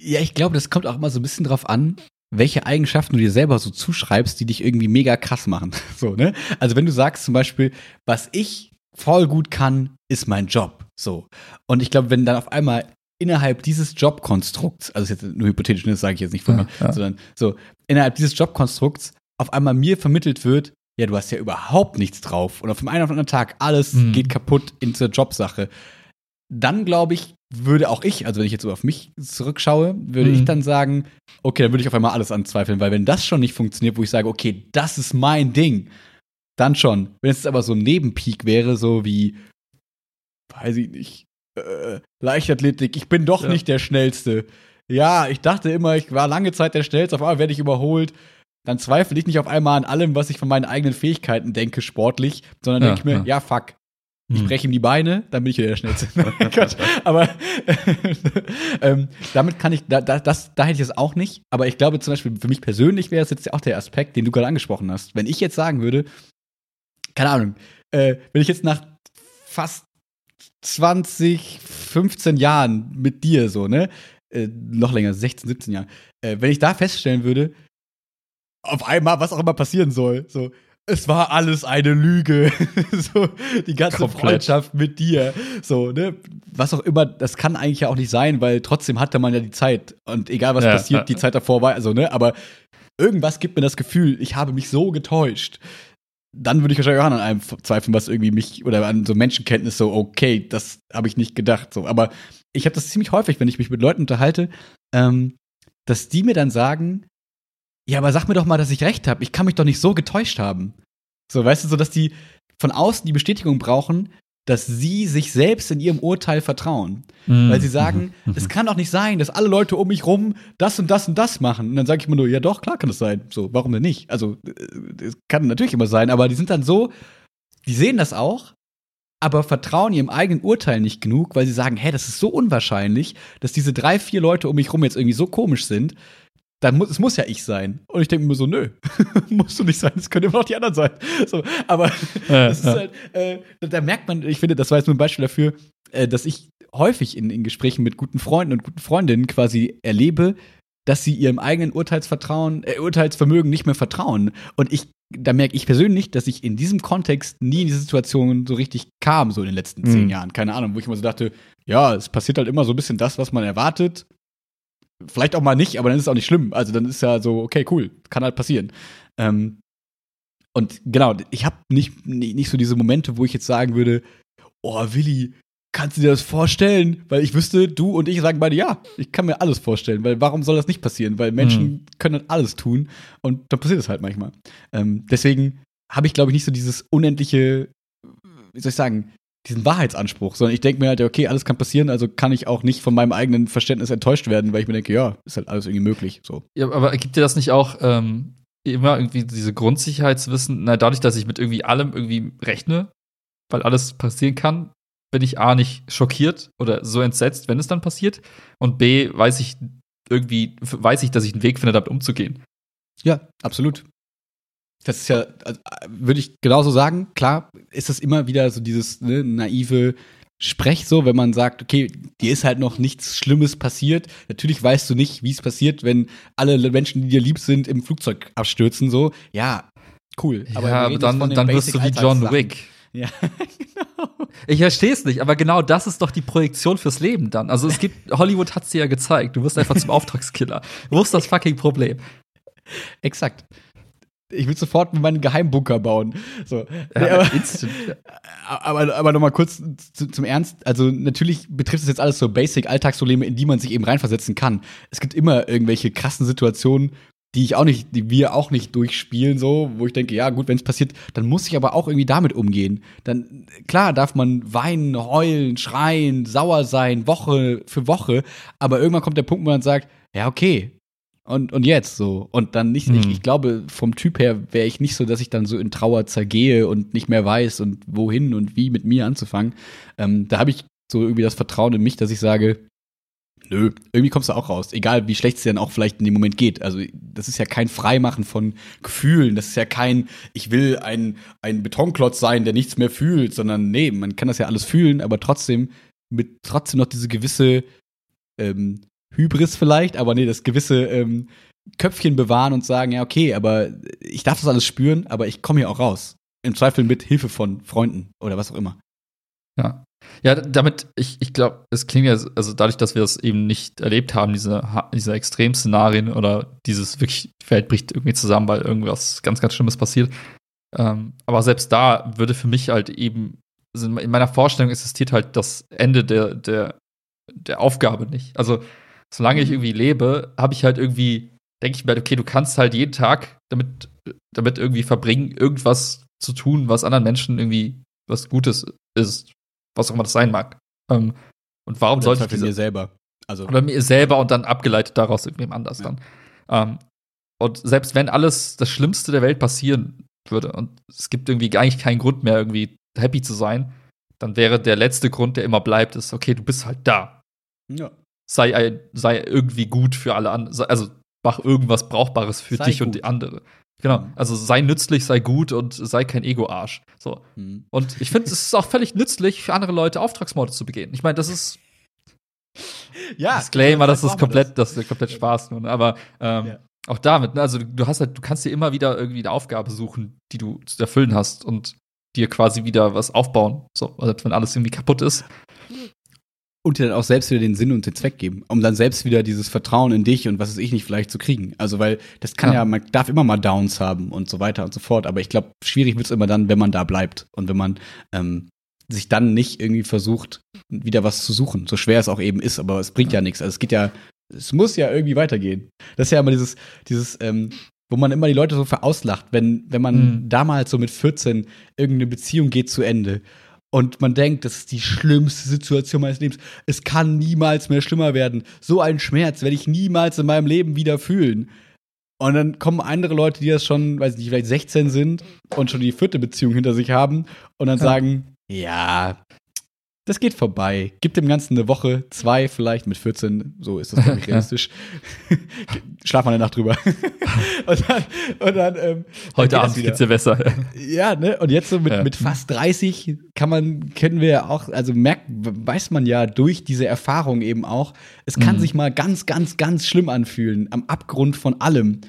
Ja, ich glaube, das kommt auch immer so ein bisschen drauf an, welche Eigenschaften du dir selber so zuschreibst, die dich irgendwie mega krass machen. So, ne? Also wenn du sagst zum Beispiel, was ich voll gut kann, ist mein Job. So. Und ich glaube, wenn dann auf einmal innerhalb dieses Jobkonstrukts, also ist jetzt nur hypothetisch, das sage ich jetzt nicht von ja, mir, ja. sondern so, innerhalb dieses Jobkonstrukts auf einmal mir vermittelt wird, ja, du hast ja überhaupt nichts drauf und auf dem einen auf den anderen Tag alles mhm. geht kaputt in dieser Jobsache. Dann glaube ich, würde auch ich, also wenn ich jetzt so auf mich zurückschaue, würde mhm. ich dann sagen, okay, dann würde ich auf einmal alles anzweifeln, weil wenn das schon nicht funktioniert, wo ich sage, okay, das ist mein Ding, dann schon. Wenn es aber so ein Nebenpeak wäre, so wie, weiß ich nicht, äh, Leichtathletik, ich bin doch ja. nicht der Schnellste. Ja, ich dachte immer, ich war lange Zeit der Schnellste, auf einmal werde ich überholt dann zweifle ich nicht auf einmal an allem, was ich von meinen eigenen Fähigkeiten denke, sportlich, sondern ja, denke ich mir, ja, ja fuck. Ich hm. breche ihm die Beine, dann bin ich wieder der Schnellste. aber ähm, damit kann ich, da, da, das, da hätte ich es auch nicht. Aber ich glaube zum Beispiel, für mich persönlich wäre es jetzt auch der Aspekt, den du gerade angesprochen hast. Wenn ich jetzt sagen würde, keine Ahnung, äh, wenn ich jetzt nach fast 20, 15 Jahren mit dir so, ne, äh, noch länger, 16, 17 Jahren, äh, wenn ich da feststellen würde, auf einmal, was auch immer passieren soll. So, es war alles eine Lüge. so, die ganze Komplett. Freundschaft mit dir. So, ne? Was auch immer, das kann eigentlich ja auch nicht sein, weil trotzdem hatte man ja die Zeit. Und egal was ja, passiert, ja. die Zeit davor war, also, ne, aber irgendwas gibt mir das Gefühl, ich habe mich so getäuscht. Dann würde ich wahrscheinlich auch an einem zweifeln, was irgendwie mich, oder an so Menschenkenntnis so, okay, das habe ich nicht gedacht. So, aber ich habe das ziemlich häufig, wenn ich mich mit Leuten unterhalte, ähm, dass die mir dann sagen, ja, aber sag mir doch mal, dass ich recht habe. Ich kann mich doch nicht so getäuscht haben. So, weißt du, so dass die von außen die Bestätigung brauchen, dass sie sich selbst in ihrem Urteil vertrauen. Mhm. Weil sie sagen, mhm. es kann doch nicht sein, dass alle Leute um mich rum das und das und das machen. Und dann sage ich mir nur, ja doch, klar kann das sein. So, warum denn nicht? Also, es kann natürlich immer sein, aber die sind dann so, die sehen das auch, aber vertrauen ihrem eigenen Urteil nicht genug, weil sie sagen, hä, das ist so unwahrscheinlich, dass diese drei, vier Leute um mich rum jetzt irgendwie so komisch sind, dann muss es muss ja ich sein. Und ich denke mir so, nö, musst du nicht sein, es können immer noch die anderen sein. So, aber ja, das ist ja. halt, äh, da merkt man, ich finde, das war jetzt nur ein Beispiel dafür, äh, dass ich häufig in, in Gesprächen mit guten Freunden und guten Freundinnen quasi erlebe, dass sie ihrem eigenen Urteilsvertrauen, äh, Urteilsvermögen nicht mehr vertrauen. Und ich, da merke ich persönlich, dass ich in diesem Kontext nie in diese Situation so richtig kam, so in den letzten mhm. zehn Jahren. Keine Ahnung, wo ich immer so dachte, ja, es passiert halt immer so ein bisschen das, was man erwartet. Vielleicht auch mal nicht, aber dann ist es auch nicht schlimm. Also dann ist ja so, okay, cool, kann halt passieren. Ähm, und genau, ich habe nicht, nicht so diese Momente, wo ich jetzt sagen würde, oh, Willi, kannst du dir das vorstellen? Weil ich wüsste, du und ich sagen beide, ja, ich kann mir alles vorstellen. Weil warum soll das nicht passieren? Weil Menschen mhm. können alles tun und dann passiert es halt manchmal. Ähm, deswegen habe ich, glaube ich, nicht so dieses unendliche, wie soll ich sagen, diesen Wahrheitsanspruch, sondern ich denke mir halt, okay, alles kann passieren, also kann ich auch nicht von meinem eigenen Verständnis enttäuscht werden, weil ich mir denke, ja, ist halt alles irgendwie möglich. So. Ja, aber gibt dir das nicht auch ähm, immer irgendwie diese Grundsicherheitswissen, na, dadurch, dass ich mit irgendwie allem irgendwie rechne, weil alles passieren kann, bin ich A nicht schockiert oder so entsetzt, wenn es dann passiert. Und B, weiß ich irgendwie, weiß ich, dass ich einen Weg finde, damit umzugehen. Ja, absolut. Das ist ja, also, würde ich genauso sagen. Klar ist das immer wieder so dieses ne, naive Sprech so, wenn man sagt, okay, dir ist halt noch nichts Schlimmes passiert. Natürlich weißt du nicht, wie es passiert, wenn alle Menschen, die dir lieb sind, im Flugzeug abstürzen. So, ja, cool. Aber ja, aber dann, dann wirst du wie John Wick. Ja, genau. Ich verstehe es nicht, aber genau das ist doch die Projektion fürs Leben dann. Also es gibt, Hollywood hat es dir ja gezeigt. Du wirst einfach zum Auftragskiller. Wo ist das fucking Problem? Exakt. Ich will sofort meinen Geheimbunker bauen. So. Nee, aber, aber, aber nochmal kurz zu, zum Ernst. Also, natürlich betrifft es jetzt alles so Basic-Alltagsprobleme, in die man sich eben reinversetzen kann. Es gibt immer irgendwelche krassen Situationen, die ich auch nicht, die wir auch nicht durchspielen, so, wo ich denke, ja, gut, wenn es passiert, dann muss ich aber auch irgendwie damit umgehen. Dann, klar, darf man weinen, heulen, schreien, sauer sein, Woche für Woche, aber irgendwann kommt der Punkt, wo man sagt, ja, okay. Und, und jetzt so. Und dann nicht, ich, Hm. ich glaube, vom Typ her wäre ich nicht so, dass ich dann so in Trauer zergehe und nicht mehr weiß und wohin und wie mit mir anzufangen. Ähm, da habe ich so irgendwie das Vertrauen in mich, dass ich sage, nö, irgendwie kommst du auch raus. Egal, wie schlecht es dir dann auch vielleicht in dem Moment geht. Also, das ist ja kein Freimachen von Gefühlen. Das ist ja kein, ich will ein, ein Betonklotz sein, der nichts mehr fühlt, sondern nee, man kann das ja alles fühlen, aber trotzdem mit trotzdem noch diese gewisse ähm, Hybris vielleicht, aber nee, das gewisse ähm, Köpfchen bewahren und sagen, ja, okay, aber ich darf das alles spüren, aber ich komme hier auch raus. Im Zweifel mit Hilfe von Freunden oder was auch immer. Ja. Ja, damit, ich, ich glaube, es klingt ja, also dadurch, dass wir das eben nicht erlebt haben, diese, diese Extremszenarien oder dieses wirklich, die Welt bricht irgendwie zusammen, weil irgendwas ganz, ganz Schlimmes passiert. Ähm, aber selbst da würde für mich halt eben, also in meiner Vorstellung existiert halt das Ende der, der, der Aufgabe nicht. Also, solange ich irgendwie lebe, habe ich halt irgendwie, denke ich mir, halt, okay, du kannst halt jeden Tag damit, damit irgendwie verbringen, irgendwas zu tun, was anderen Menschen irgendwie was Gutes ist, was auch immer das sein mag. Ähm, und warum sollte ich für diese, mir selber? Also, oder mir selber und dann abgeleitet daraus irgendwem anders Ja. dann. Ähm, und selbst wenn alles das Schlimmste der Welt passieren würde und es gibt irgendwie eigentlich keinen Grund mehr, irgendwie happy zu sein, dann wäre der letzte Grund, der immer bleibt, ist, okay, du bist halt da. ja. Sei, ein, sei irgendwie gut für alle anderen. Also mach irgendwas Brauchbares für Sei dich und gut. die andere. Genau. Mhm. Also sei nützlich, sei gut und sei kein Ego-Arsch. So. Hm. Und ich finde, es ist auch völlig nützlich, für andere Leute Auftragsmorde zu begehen. Ich meine, das ist Ja, Disclaimer, das so ist komplett, das ist komplett Spaß nun. Aber ähm, Ja. auch damit, ne, also du hast halt, du kannst dir immer wieder irgendwie eine Aufgabe suchen, die du zu erfüllen hast und dir quasi wieder was aufbauen. So, also wenn alles irgendwie kaputt ist. Und dir dann auch selbst wieder den Sinn und den Zweck geben, um dann selbst wieder dieses Vertrauen in dich und was weiß ich nicht vielleicht zu kriegen. Also, weil das kann ja, Ja. man darf immer mal Downs haben und so weiter und so fort. Aber ich glaube, schwierig wird es immer dann, wenn man da bleibt und wenn man ähm, sich dann nicht irgendwie versucht, wieder was zu suchen. So schwer es auch eben ist, aber es bringt ja nichts. Also es geht ja, es muss ja irgendwie weitergehen. Das ist ja immer dieses, dieses, ähm, wo man immer die Leute so verauslacht, wenn, wenn man Mhm. damals so mit 14 irgendeine Beziehung geht zu Ende und man denkt, das ist die schlimmste Situation meines Lebens. Es kann niemals mehr schlimmer werden. So einen Schmerz werde ich niemals in meinem Leben wieder fühlen. Und dann kommen andere Leute, die das schon, weiß nicht, vielleicht 16 sind und schon die vierte Beziehung hinter sich haben und dann Ja. sagen, ja, das geht vorbei. Gib dem Ganzen eine Woche, zwei vielleicht mit 14, so ist das glaube ich realistisch. Schlaf mal eine Nacht drüber. und dann, und dann ähm, Heute das Abend geht's dir besser. Ja, ne? Und jetzt so mit, Ja. mit fast 30 kann man, kennen wir ja auch, also merkt, weiß man ja durch diese Erfahrung eben auch, es kann Mhm. sich mal ganz, ganz, ganz schlimm anfühlen, am Abgrund von allem.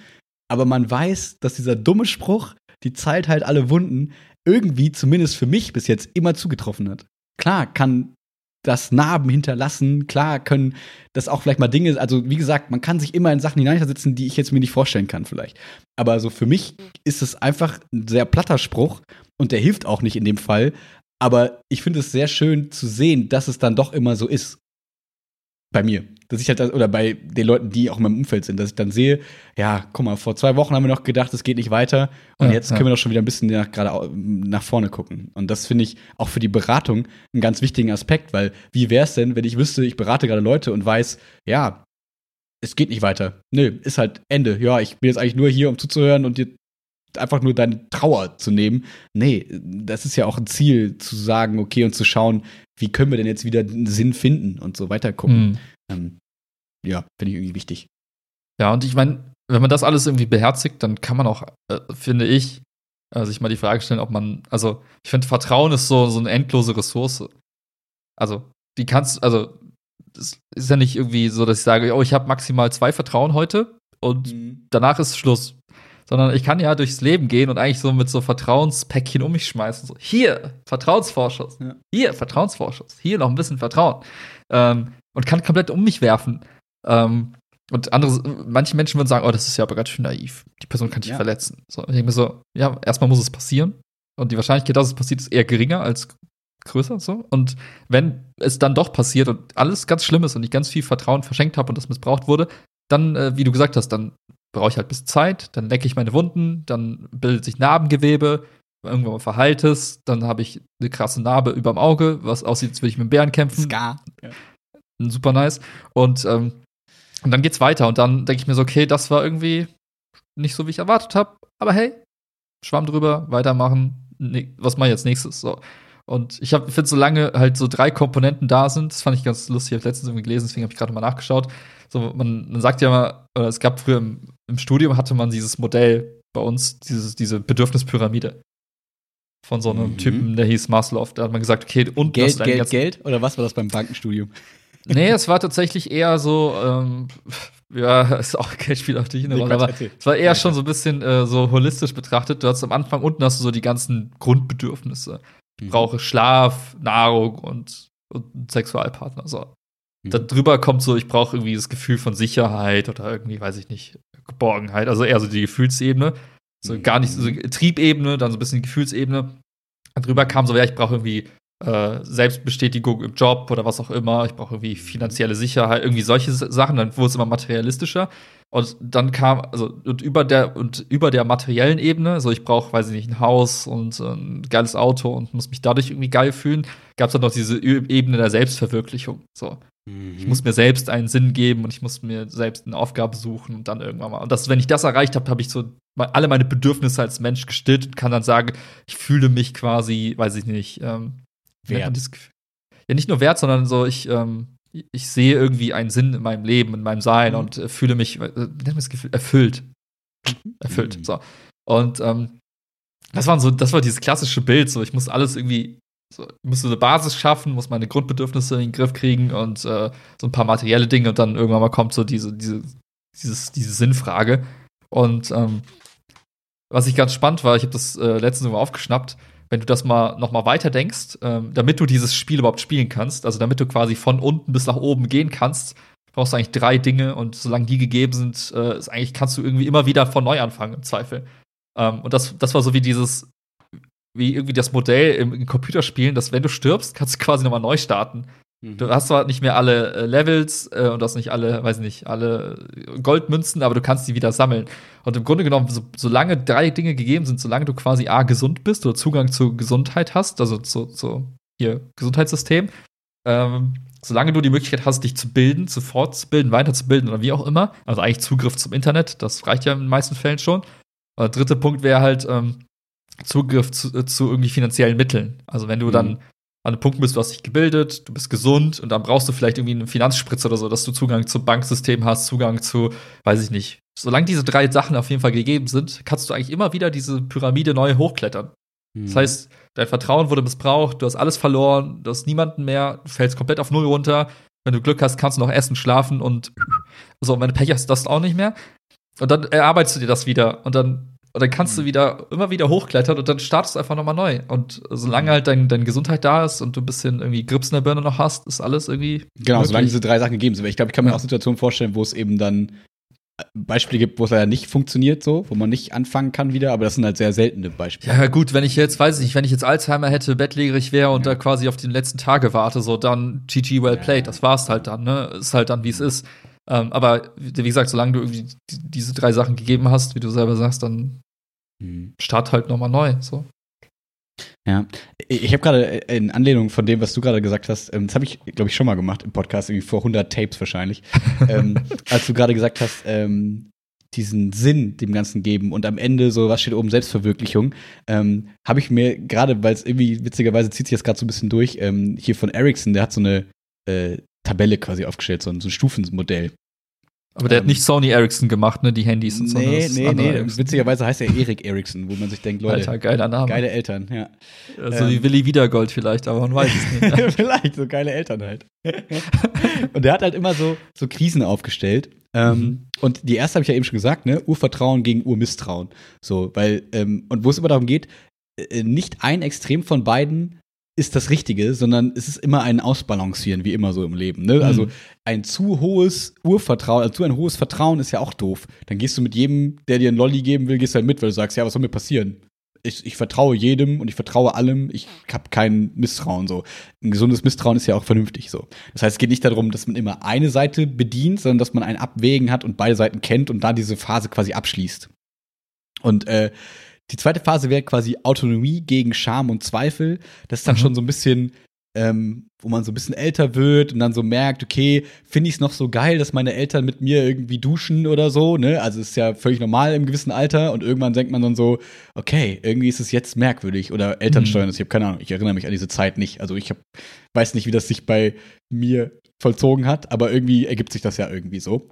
Aber man weiß, dass dieser dumme Spruch, die Zeit halt alle Wunden, irgendwie, zumindest für mich bis jetzt, immer zugetroffen hat. Klar kann das Narben hinterlassen, klar können das auch vielleicht mal Dinge, also wie gesagt, man kann sich immer in Sachen hineinversetzen, die ich jetzt mir nicht vorstellen kann vielleicht. Aber so für mich ist es einfach ein sehr platter Spruch und der hilft auch nicht in dem Fall. Aber ich finde es sehr schön zu sehen, dass es dann doch immer so ist. Bei mir. Dass ich halt, oder bei den Leuten, die auch in meinem Umfeld sind, dass ich dann sehe, ja, guck mal, vor zwei Wochen haben wir noch gedacht, es geht nicht weiter. Und Ja, jetzt ja. können wir doch schon wieder ein bisschen nach, gerade nach vorne gucken. Und das finde ich auch für die Beratung einen ganz wichtigen Aspekt, weil wie wäre es denn, wenn ich wüsste, ich berate gerade Leute und weiß, ja, es geht nicht weiter. Nö, ist halt Ende. Ja, ich bin jetzt eigentlich nur hier, um zuzuhören und dir einfach nur deine Trauer zu nehmen. Nee, das ist ja auch ein Ziel, zu sagen, okay, und zu schauen, wie können wir denn jetzt wieder einen Sinn finden und so weiter gucken. Mhm. Ähm, ja, finde ich irgendwie wichtig. Ja, und ich meine, wenn man das alles irgendwie beherzigt, dann kann man auch, äh, finde ich, äh, sich mal die Frage stellen, ob man, also ich finde, Vertrauen ist so, so eine endlose Ressource. Also, die kannst, also, es ist ja nicht irgendwie so, dass ich sage, oh, ich habe maximal zwei Vertrauen heute und danach ist Schluss. Sondern ich kann ja durchs Leben gehen und eigentlich so mit so Vertrauenspäckchen um mich schmeißen. So, hier, Vertrauensvorschuss. Ja. Hier, Vertrauensvorschuss. Hier noch ein bisschen Vertrauen. Ähm, und kann komplett um mich werfen. Ähm, und andere, manche Menschen würden sagen, oh, das ist ja aber ganz schön naiv. Die Person kann dich ja. verletzen. So, ich denke mir so, ja, erstmal muss es passieren. Und die Wahrscheinlichkeit, dass es passiert, ist eher geringer als größer. So. Und wenn es dann doch passiert und alles ganz schlimm ist und ich ganz viel Vertrauen verschenkt habe und das missbraucht wurde, dann, äh, wie du gesagt hast, dann brauche ich halt ein bisschen Zeit, dann lecke ich meine Wunden, dann bildet sich Narbengewebe, irgendwann mal verheilt es, dann habe ich eine krasse Narbe über dem Auge, was aussieht, als würde ich mit einem Bären kämpfen. Scar. Ja. Super nice. Und, ähm, und dann geht's weiter und dann denke ich mir so, okay, das war irgendwie nicht so, wie ich erwartet habe, aber hey, Schwamm drüber, weitermachen, ne, was mache ich jetzt nächstes? So. Und ich finde, solange halt so drei Komponenten da sind, das fand ich ganz lustig, ich habe letztens irgendwie gelesen, deswegen habe ich gerade mal nachgeschaut. So, man, man sagt ja immer, oder es gab früher im, im, Studium hatte man dieses Modell bei uns, dieses, diese Bedürfnispyramide. Von so einem mhm. Typen, der hieß Maslow. Da hat man gesagt, okay, und Geld, Geld, Geld? Oder was war das beim Bankenstudium? Nee, es war tatsächlich eher so, ähm, ja, ist auch Geld spielt auf dich eine Rolle, aber es war eher schon so ein bisschen äh, so holistisch betrachtet. Du hast am Anfang unten hast du so die ganzen Grundbedürfnisse. Ich mhm. brauche Schlaf, Nahrung und, und Sexualpartner. So. Mhm. Darüber kommt so, ich brauche irgendwie das Gefühl von Sicherheit oder irgendwie, weiß ich nicht, Geborgenheit. Also eher so die Gefühlsebene. So mhm. gar nicht so Triebebene, dann so ein bisschen die Gefühlsebene. Darüber kam so, ja, ich brauche irgendwie äh, Selbstbestätigung im Job oder was auch immer. Ich brauche irgendwie finanzielle Sicherheit, irgendwie solche Sachen. Dann wurde es immer materialistischer. Und dann kam, also und über der und über der materiellen Ebene, also ich brauche, weiß ich nicht, ein Haus und ein geiles Auto und muss mich dadurch irgendwie geil fühlen, gab es dann noch diese Ebene der Selbstverwirklichung. So. Mhm. Ich muss mir selbst einen Sinn geben und ich muss mir selbst eine Aufgabe suchen und dann irgendwann mal. Und das, wenn ich das erreicht habe, habe ich so alle meine Bedürfnisse als Mensch gestillt und kann dann sagen, ich fühle mich quasi, weiß ich nicht, ähm, wert. Ja, nicht nur wert, sondern so, ich, ähm, ich sehe irgendwie einen Sinn in meinem Leben, in meinem Sein mhm. und äh, fühle mich, äh, das Gefühl, erfüllt. Erfüllt. Mhm. So. Und ähm, das war so, das war dieses klassische Bild, so ich muss alles irgendwie, so, ich muss so eine Basis schaffen, muss meine Grundbedürfnisse in den Griff kriegen und äh, so ein paar materielle Dinge und dann irgendwann mal kommt so diese, diese, dieses, diese Sinnfrage. Und ähm, was ich ganz spannend war, ich habe das äh, letztens mal aufgeschnappt, wenn du das mal noch mal weiter denkst, ähm, damit du dieses Spiel überhaupt spielen kannst, also damit du quasi von unten bis nach oben gehen kannst, brauchst du eigentlich drei Dinge und solange die gegeben sind, äh, ist eigentlich kannst du irgendwie immer wieder von neu anfangen im Zweifel. Ähm, und das, das war so wie dieses, wie irgendwie das Modell im, im Computerspielen, dass wenn du stirbst, kannst du quasi nochmal neu starten. Du hast zwar nicht mehr alle äh, Levels äh, und du hast nicht alle, weiß nicht, alle Goldmünzen, aber du kannst die wieder sammeln. Und im Grunde genommen, so, solange drei Dinge gegeben sind, solange du quasi A, gesund bist oder Zugang zur Gesundheit hast, also zu, zu hier, Gesundheitssystem, ähm, solange du die Möglichkeit hast, dich zu bilden, zu fortzubilden, weiterzubilden oder wie auch immer, also eigentlich Zugriff zum Internet, das reicht ja in den meisten Fällen schon. Der dritte Punkt wäre halt ähm, Zugriff zu, äh, zu irgendwie finanziellen Mitteln. Also wenn du mhm. dann an einem Punkt bist, du hast dich gebildet, du bist gesund und dann brauchst du vielleicht irgendwie einen Finanzspritzer oder so, dass du Zugang zum Banksystem hast, Zugang zu, weiß ich nicht. Solange diese drei Sachen auf jeden Fall gegeben sind, kannst du eigentlich immer wieder diese Pyramide neu hochklettern. Mhm. Das heißt, dein Vertrauen wurde missbraucht, du hast alles verloren, du hast niemanden mehr, du fällst komplett auf Null runter. Wenn du Glück hast, kannst du noch essen, schlafen und so, wenn du Pech hast, das auch nicht mehr. Und dann erarbeitest du dir das wieder und dann und dann kannst du mhm. wieder immer wieder hochklettern und dann startest du einfach nochmal neu. Und solange halt dein, deine Gesundheit da ist und du ein bisschen irgendwie Grips in der Birne noch hast, ist alles irgendwie. Genau, möglich. solange diese drei Sachen gegeben sind. Ich glaube, ich kann mir auch Situationen vorstellen, wo es eben dann äh, Beispiele gibt, wo es leider nicht funktioniert, so, wo man nicht anfangen kann wieder, aber das sind halt sehr seltene Beispiele. Ja, gut, wenn ich jetzt, weiß ich nicht, wenn ich jetzt Alzheimer hätte, bettlägerig wäre und ja. da quasi auf die letzten Tage warte, so, dann GG well played, ja. das war's halt dann, ne? Ist halt dann, wie es ist. Ähm, aber wie gesagt, solange du irgendwie diese drei Sachen gegeben hast, wie du selber sagst, dann Mhm. Start halt nochmal neu. So. Ja, ich habe gerade in Anlehnung von dem, was du gerade gesagt hast, ähm, das habe ich, glaube ich, schon mal gemacht im Podcast, irgendwie vor 100 Tapes wahrscheinlich, ähm, als du gerade gesagt hast, ähm, diesen Sinn dem Ganzen geben und am Ende so, was steht oben, Selbstverwirklichung, ähm, habe ich mir gerade, weil es irgendwie witzigerweise zieht sich das gerade so ein bisschen durch, ähm, hier von Ericsson, der hat so eine äh, Tabelle quasi aufgestellt, so ein, so ein Stufenmodell. Aber der Ähm, hat nicht Sony Ericsson gemacht, ne, die Handys und so. Nee, ist nee, andere nee. Ericsson. Witzigerweise heißt er Erik Eriksson, wo man sich denkt, Leute, Alter, geiler Name. geile Eltern, ja. Also Ähm. die Willi Wiedergold vielleicht, aber man weiß es nicht. Vielleicht, so geile Eltern halt. und der hat halt immer so, so Krisen aufgestellt. Ähm, Mhm. Und die erste habe ich ja eben schon gesagt, ne? Urvertrauen gegen Urmisstrauen. So, weil, ähm, und wo es immer darum geht, äh, nicht ein Extrem von beiden ist das Richtige, sondern es ist immer ein Ausbalancieren, wie immer so im Leben. Ne? Also Mhm. ein zu hohes Urvertrauen, also zu ein hohes Vertrauen ist ja auch doof. Dann gehst du mit jedem, der dir einen Lolli geben will, gehst du halt mit, weil du sagst, ja, was soll mir passieren? Ich, ich vertraue jedem und ich vertraue allem. Ich habe kein Misstrauen so. Ein gesundes Misstrauen ist ja auch vernünftig so. Das heißt, es geht nicht darum, dass man immer eine Seite bedient, sondern dass man ein Abwägen hat und beide Seiten kennt und da diese Phase quasi abschließt. Und äh, die zweite Phase wäre quasi Autonomie gegen Scham und Zweifel. Das ist dann Mhm. schon so ein bisschen, ähm, wo man so ein bisschen älter wird und dann so merkt, okay, finde ich es noch so geil, dass meine Eltern mit mir irgendwie duschen oder so, ne? Also ist ja völlig normal im gewissen Alter und irgendwann denkt man dann so, okay, irgendwie ist es jetzt merkwürdig oder Elternsteuern, Mhm. ich habe keine Ahnung, ich erinnere mich an diese Zeit nicht. Also ich hab, weiß nicht, wie das sich bei mir vollzogen hat, aber irgendwie ergibt sich das ja irgendwie so.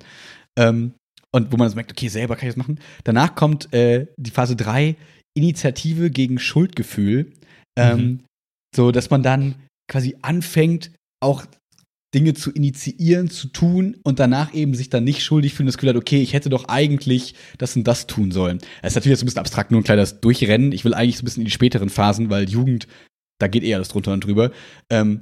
Ähm, und wo man so merkt, okay, selber kann ich das machen. Danach kommt äh, die Phase 3, Initiative gegen Schuldgefühl. Ähm, Mhm. So, dass man dann quasi anfängt, auch Dinge zu initiieren, zu tun und danach eben sich dann nicht schuldig fühlen, das Gefühl hat, okay, ich hätte doch eigentlich das und das tun sollen. Das ist natürlich jetzt so ein bisschen abstrakt, nur ein kleines Durchrennen. Ich will eigentlich so ein bisschen in die späteren Phasen, weil Jugend, da geht eher alles drunter und drüber. Ähm,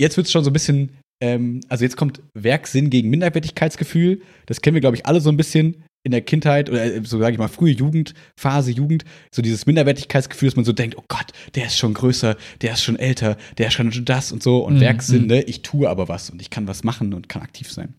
jetzt wird es schon so ein bisschen, ähm, also jetzt kommt Werksinn gegen Minderwertigkeitsgefühl. Das kennen wir, glaube ich, alle so ein bisschen in der Kindheit oder äh, so sage ich mal frühe Jugendphase, Jugend, so dieses Minderwertigkeitsgefühl, dass man so denkt, oh Gott, der ist schon größer, der ist schon älter, der ist schon das und so und Mhm, Werksinn, mhm. ne, ich tue aber was und ich kann was machen und kann aktiv sein.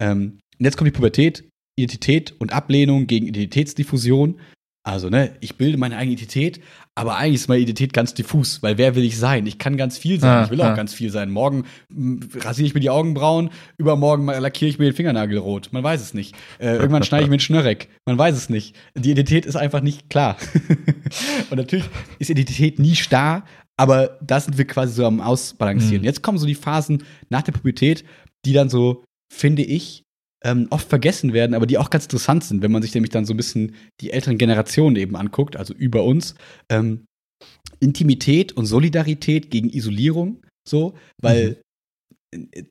Ähm, und jetzt kommt die Pubertät, Identität und Ablehnung gegen Identitätsdiffusion. Also, ne, ich bilde meine eigene Identität, aber eigentlich ist meine Identität ganz diffus, weil wer will ich sein? Ich kann ganz viel sein, Ah, ich will auch ah. ganz viel sein. Morgen mm, rasiere ich mir die Augenbrauen, übermorgen mal lackiere ich mir den Fingernagel rot. Man weiß es nicht. Äh, irgendwann schneide ich mir einen Schnörreck. Man weiß es nicht. Die Identität ist einfach nicht klar. Und natürlich ist Identität nie starr, aber da sind wir quasi so am Ausbalancieren. Mhm. Jetzt kommen so die Phasen nach der Pubertät, die dann so, finde ich, ähm, oft vergessen werden, aber die auch ganz interessant sind, wenn man sich nämlich dann so ein bisschen die älteren Generationen eben anguckt, also über uns. Ähm, Intimität und Solidarität gegen Isolierung, so, weil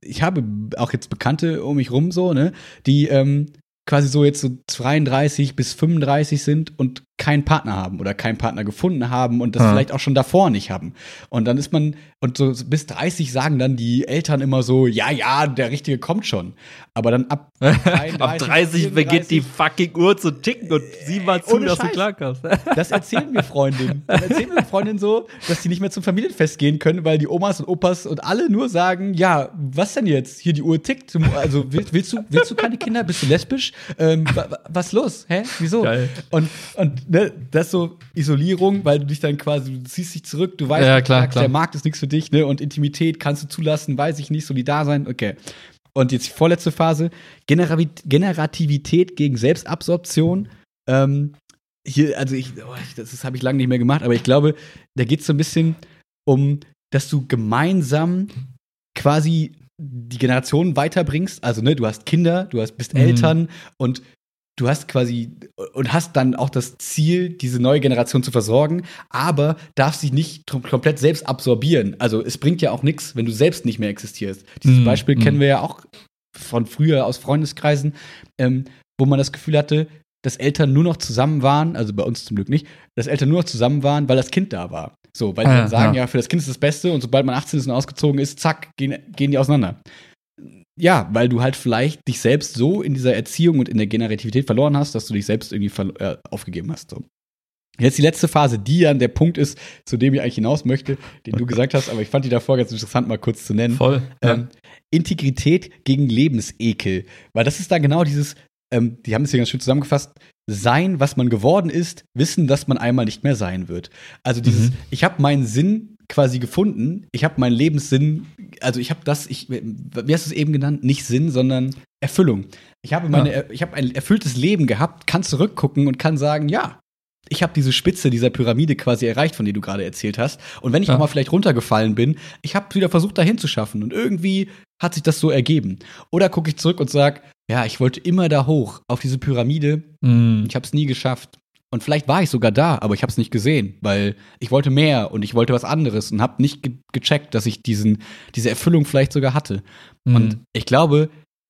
ich habe auch jetzt Bekannte um mich rum, so, ne, die ähm, quasi so jetzt so 32 bis 35 sind und keinen Partner haben oder keinen Partner gefunden haben und das Ah. vielleicht auch schon davor nicht haben. Und dann ist man, und so bis 30 sagen dann die Eltern immer so, ja, ja, der Richtige kommt schon. Aber dann ab 33, Ab 30 beginnt die fucking Uhr zu ticken und sieh mal zu, dass du klarkommst. Das erzählen mir Freundinnen. Dann erzählen mir Freundinnen so, dass die nicht mehr zum Familienfest gehen können, weil die Omas und Opas und alle nur sagen, ja, was denn jetzt? Hier die Uhr tickt. Also willst, willst du, willst du keine Kinder? Bist du lesbisch? Ähm, wa- wa- was los? Hä? Wieso? Geil. Und, und ne, das ist so Isolierung, weil du dich dann quasi, du ziehst dich zurück, du weißt, Ja, klar, sagst, klar. der Markt ist nichts für dich, ne? Und Intimität kannst du zulassen, weiß ich nicht, solidar sein, okay. Und jetzt die vorletzte Phase, Generativität gegen Selbstabsorption. Ähm, hier, also ich, oh, das, das habe ich lange nicht mehr gemacht, aber ich glaube, da geht es so ein bisschen um, dass du gemeinsam quasi die Generationen weiterbringst. Also, ne, du hast Kinder, du hast, bist Mhm. Eltern und du hast quasi und hast dann auch das Ziel, diese neue Generation zu versorgen, aber darfst dich nicht komplett selbst absorbieren. Also es bringt ja auch nichts, wenn du selbst nicht mehr existierst. Dieses Mhm, Beispiel mhm. kennen wir ja auch von früher aus Freundeskreisen, ähm, wo man das Gefühl hatte, dass Eltern nur noch zusammen waren, also bei uns zum Glück nicht, dass Eltern nur noch zusammen waren, weil das Kind da war. So, weil sie Ah, dann sagen, ja. ja. für das Kind ist das Beste und sobald man 18 ist und ausgezogen ist, zack, gehen, gehen die auseinander. Ja, weil du halt vielleicht dich selbst so in dieser Erziehung und in der Generativität verloren hast, dass du dich selbst irgendwie äh, aufgegeben hast. So. Jetzt die letzte Phase, die dann der Punkt ist, zu dem ich eigentlich hinaus möchte, den du gesagt hast, aber ich fand die davor ganz interessant, mal kurz zu nennen. Voll. Ähm, Integrität gegen Lebensekel. Weil das ist da genau dieses, ähm, die haben es hier ganz schön zusammengefasst, sein, was man geworden ist, wissen, dass man einmal nicht mehr sein wird. Also dieses, Mhm. ich habe meinen Sinn quasi gefunden, ich habe meinen Lebenssinn, also ich habe das, ich, wie hast du es eben genannt, nicht Sinn, sondern Erfüllung. Ich habe meine, ich habe ein erfülltes Leben gehabt, kann zurückgucken und kann sagen, ja, ich habe diese Spitze dieser Pyramide quasi erreicht, von der du gerade erzählt hast. Und wenn ich Ja. auch mal vielleicht runtergefallen bin, ich habe wieder versucht, dahin zu schaffen. Und irgendwie hat sich das so ergeben. Oder gucke ich zurück und sage, ja, ich wollte immer da hoch, auf diese Pyramide. Mm. Ich habe es nie geschafft. Und vielleicht war ich sogar da, aber ich habe es nicht gesehen, weil ich wollte mehr und ich wollte was anderes und habe nicht ge gecheckt, dass ich diesen, diese Erfüllung vielleicht sogar hatte. Mm. Und ich glaube,